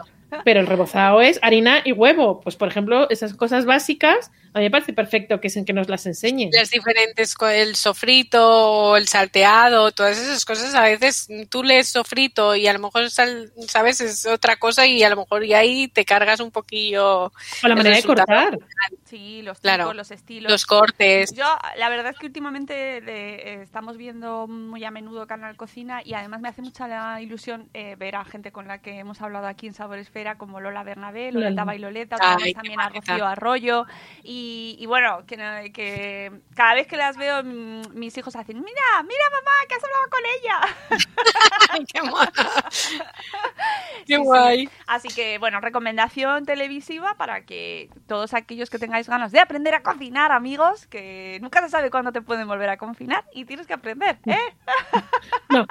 S6: Pero el rebozado es harina y huevo. Pues, por ejemplo, esas cosas básicas, a mí me parece perfecto que, que nos las enseñen.
S7: las diferentes, el sofrito, el salteado, todas esas cosas, a veces tú lees sofrito y a lo mejor, sal- sabes, es otra cosa y a lo mejor y ahí te cargas un poquillo
S6: O la manera de cortar.
S4: Sí, los
S7: Claro.
S4: los estilos.
S7: los cortes.
S4: Yo, la verdad es que últimamente de- eh, estamos viendo muy a menudo Canal Cocina y además me hace mucha la ilusión eh, ver a gente con la que hemos hablado aquí en Sabor Esfera, como Lola Bernabé, Loleta
S6: Lola.
S4: Bailoleta,
S7: Ay,
S4: también a. Rocío Arroyo. Y, y bueno, que, que cada vez que las veo, mm, mis hijos hacen: Mira, mira, mamá, que has hablado con ella.
S7: Qué guay.
S4: Así que, bueno, recomendación televisiva para que todos aquellos que tengáis ganas de aprender a cocinar, amigos, que nunca se sabe cuándo te pueden volver a confinar y tienes que aprender, ¿eh?
S6: No,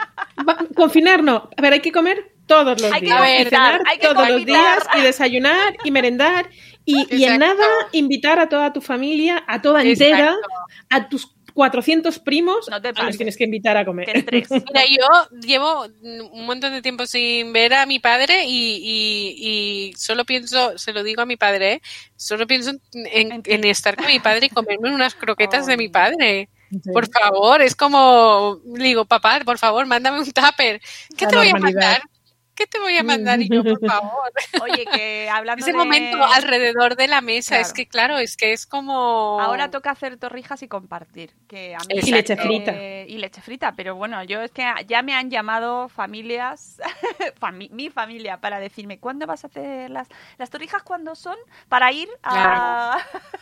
S6: va- confinar no. A ver, hay que comer todos los
S4: Hay que
S6: días.
S7: confinar,
S6: y cenar
S4: hay que
S6: todos los días y desayunar y merendar. Y, y en nada invitar a toda tu familia, a toda entera,
S7: Exacto.
S6: a tus 400 primos,
S4: No te
S6: a los
S4: pases.
S6: tienes que invitar a comer.
S7: Mira, yo llevo un montón de tiempo sin ver a mi padre y, y- y solo pienso, se lo digo a mi padre, ¿eh? solo pienso en, estar con mi padre y comerme unas croquetas de mi padre.
S6: Sí.
S7: Por favor, es como, digo, papá, por favor, mándame un tupper. ¿Qué
S6: La
S7: te voy a mandar? ¿Qué te voy a mandar? Y yo, por favor.
S4: Oye, que hablando
S7: Ese
S4: de...
S7: momento alrededor de la mesa,
S4: Claro.
S7: es que claro, es que es como...
S4: Ahora toca hacer torrijas y compartir. Que a mí,
S7: Y leche
S6: frita.
S4: eh, y leche frita, pero bueno, yo es que ya me han llamado familias, fami- mi familia, para decirme, ¿cuándo vas a hacer las, las torrijas? ¿Cuándo son? Para ir a,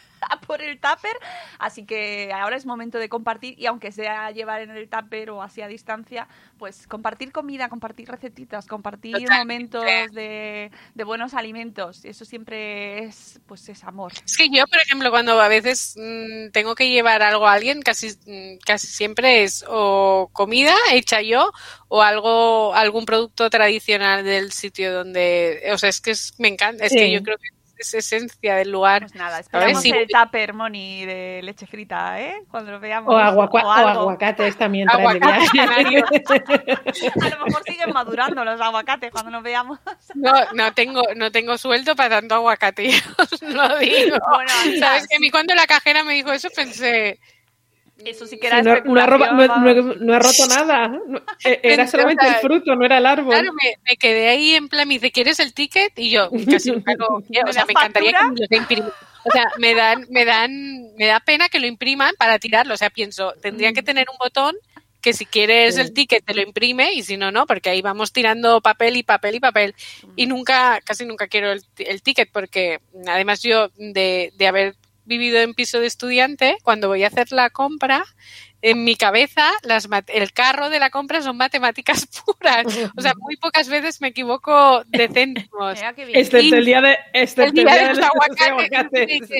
S4: el tupper. Así que ahora es momento de compartir y aunque sea llevar en el tupper o así a distancia, pues compartir comida, compartir recetitas, compartir
S7: Totalmente.
S4: momentos de, de buenos alimentos. Eso siempre es, pues es amor.
S7: Es que yo, por ejemplo, cuando a veces mm, tengo que llevar algo a alguien, casi, mm, casi siempre es o comida hecha yo o algo, algún producto tradicional del sitio donde, o sea, es que es- me encanta, es
S6: Sí.
S7: que yo creo que es esencia del lugar.
S4: Pues nada, esperamos
S7: Sí.
S4: el tupper, Moni, de leche frita, ¿eh? Cuando lo veamos.
S6: O, aguacua-
S4: o
S6: o aguacates también
S7: Aguacates.
S4: A lo mejor siguen madurando los aguacates cuando nos veamos.
S7: No, no tengo, no tengo sueldo para tanto aguacate, os lo digo.
S4: Bueno,
S7: Sabes que a
S4: sí.
S7: mí cuando la cajera me dijo eso pensé,
S4: Eso sí que
S6: Sí,
S4: era
S6: no, no ha roba- no-
S4: especulación,
S6: no- no ha roto nada. No, eh, Era
S7: Entonces,
S6: solamente el fruto, no era el árbol.
S7: Claro, me, me quedé ahí en plan, me dice, ¿quieres el ticket? Y yo casi nunca lo quiero, o sea,
S4: ¿Me
S7: encantaría que me lo impriman. O sea, me dan, me dan, me da pena que lo impriman para tirarlo. O sea, pienso, tendrían que tener un botón que si quieres
S6: Sí.
S7: el ticket te lo imprime y si no, no, porque ahí vamos tirando papel y papel y papel. Y nunca, casi nunca quiero el, el ticket porque además yo de, de haber vivido en piso de estudiante, cuando voy a hacer la compra, en mi cabeza las el carro de la compra son matemáticas puras. O sea, muy pocas veces me equivoco de céntimos.
S6: Excepto el día de, el día de, los
S7: aguacates.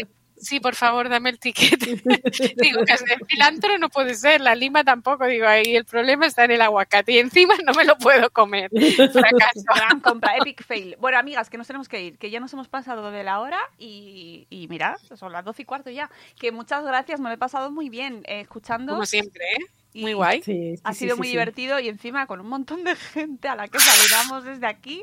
S7: Sí, por favor, dame el ticket. digo, que el cilantro no puede ser, la lima tampoco. Digo, ahí el problema está en el aguacate y encima no me lo puedo comer. Fracaso.
S4: Gran compra, epic fail. Bueno, amigas, que nos tenemos que ir, que ya nos hemos pasado de la hora y, y mirad, son las doce y cuarto ya. Que muchas gracias, me lo he pasado muy bien eh, escuchando.
S7: Como siempre, ¿eh? Muy guay.
S4: ha sido muy divertido y encima con un montón de gente a la que saludamos desde aquí,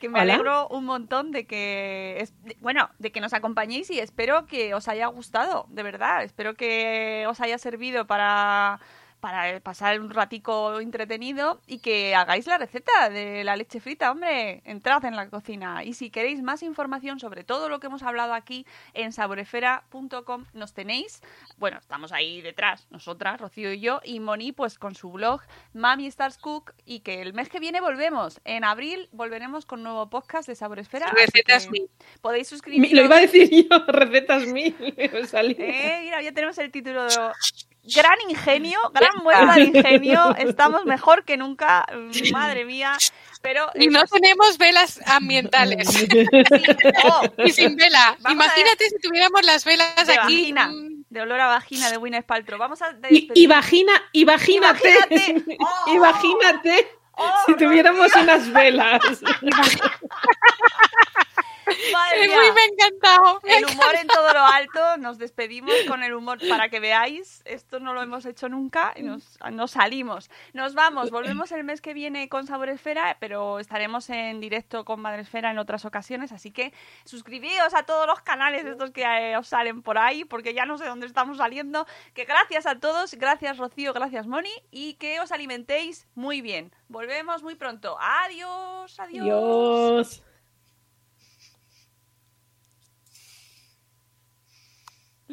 S4: que me alegro un montón de que, bueno, de que nos acompañéis y espero que os haya gustado, de verdad. Espero que os haya servido para para pasar un ratico entretenido y que hagáis la receta de la leche frita, hombre, entrad en la cocina. Y si queréis más información sobre todo lo que hemos hablado aquí en saborefera.com nos tenéis, bueno, estamos ahí detrás, nosotras, Rocío y yo, y Moni pues con su blog Mami Stars Cook y que el mes que viene volvemos, en abril volveremos con nuevo podcast de Saborefera.
S7: Recetas mil.
S4: Podéis suscribiros.
S6: Lo iba a decir yo, recetas mil.
S4: Eh, mira, ya tenemos el título de gran ingenio, gran muestra de ingenio. Estamos mejor que nunca, madre mía. Pero
S7: y no tenemos velas ambientales. Oh. y sin vela. Imagínate si tuviéramos las velas
S4: de
S7: aquí.
S4: Vagina, de olor a vagina de Winnie Paltrow. Vamos a
S6: y, vagina, y vagínate. Imagínate. Oh, si tuviéramos unas velas.
S7: Madre mía. me ha encantado.
S4: el humor en todo lo alto. Nos despedimos con el humor para que veáis. Esto no lo hemos hecho nunca y nos, nos salimos. Nos vamos. Volvemos el mes que viene con Sabor Esfera, pero estaremos en directo con Madre Esfera en otras ocasiones. Así que suscribíos a todos los canales estos que eh, os salen por ahí, porque ya no sé dónde estamos saliendo. Que gracias a todos. Gracias Rocío, gracias Moni. Y que os alimentéis muy bien. Volvemos muy pronto. Adiós. Adiós.
S6: Adiós.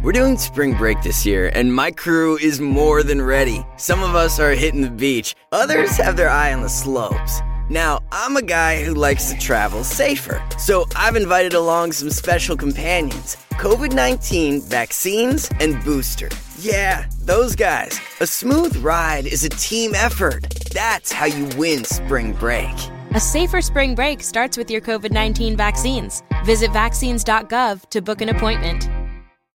S8: We're doing spring break this year, and my crew is more than ready. Some of us are hitting the beach, others have their eye on the slopes. Now, I'm a guy who likes to travel safer, so I've invited along some special companions COVID 19 vaccines and booster. Yeah, those guys. A smooth ride is a team effort. That's how you win spring break.
S9: A safer spring break starts with your COVID 19 vaccines. Visit vaccines.gov to book an appointment.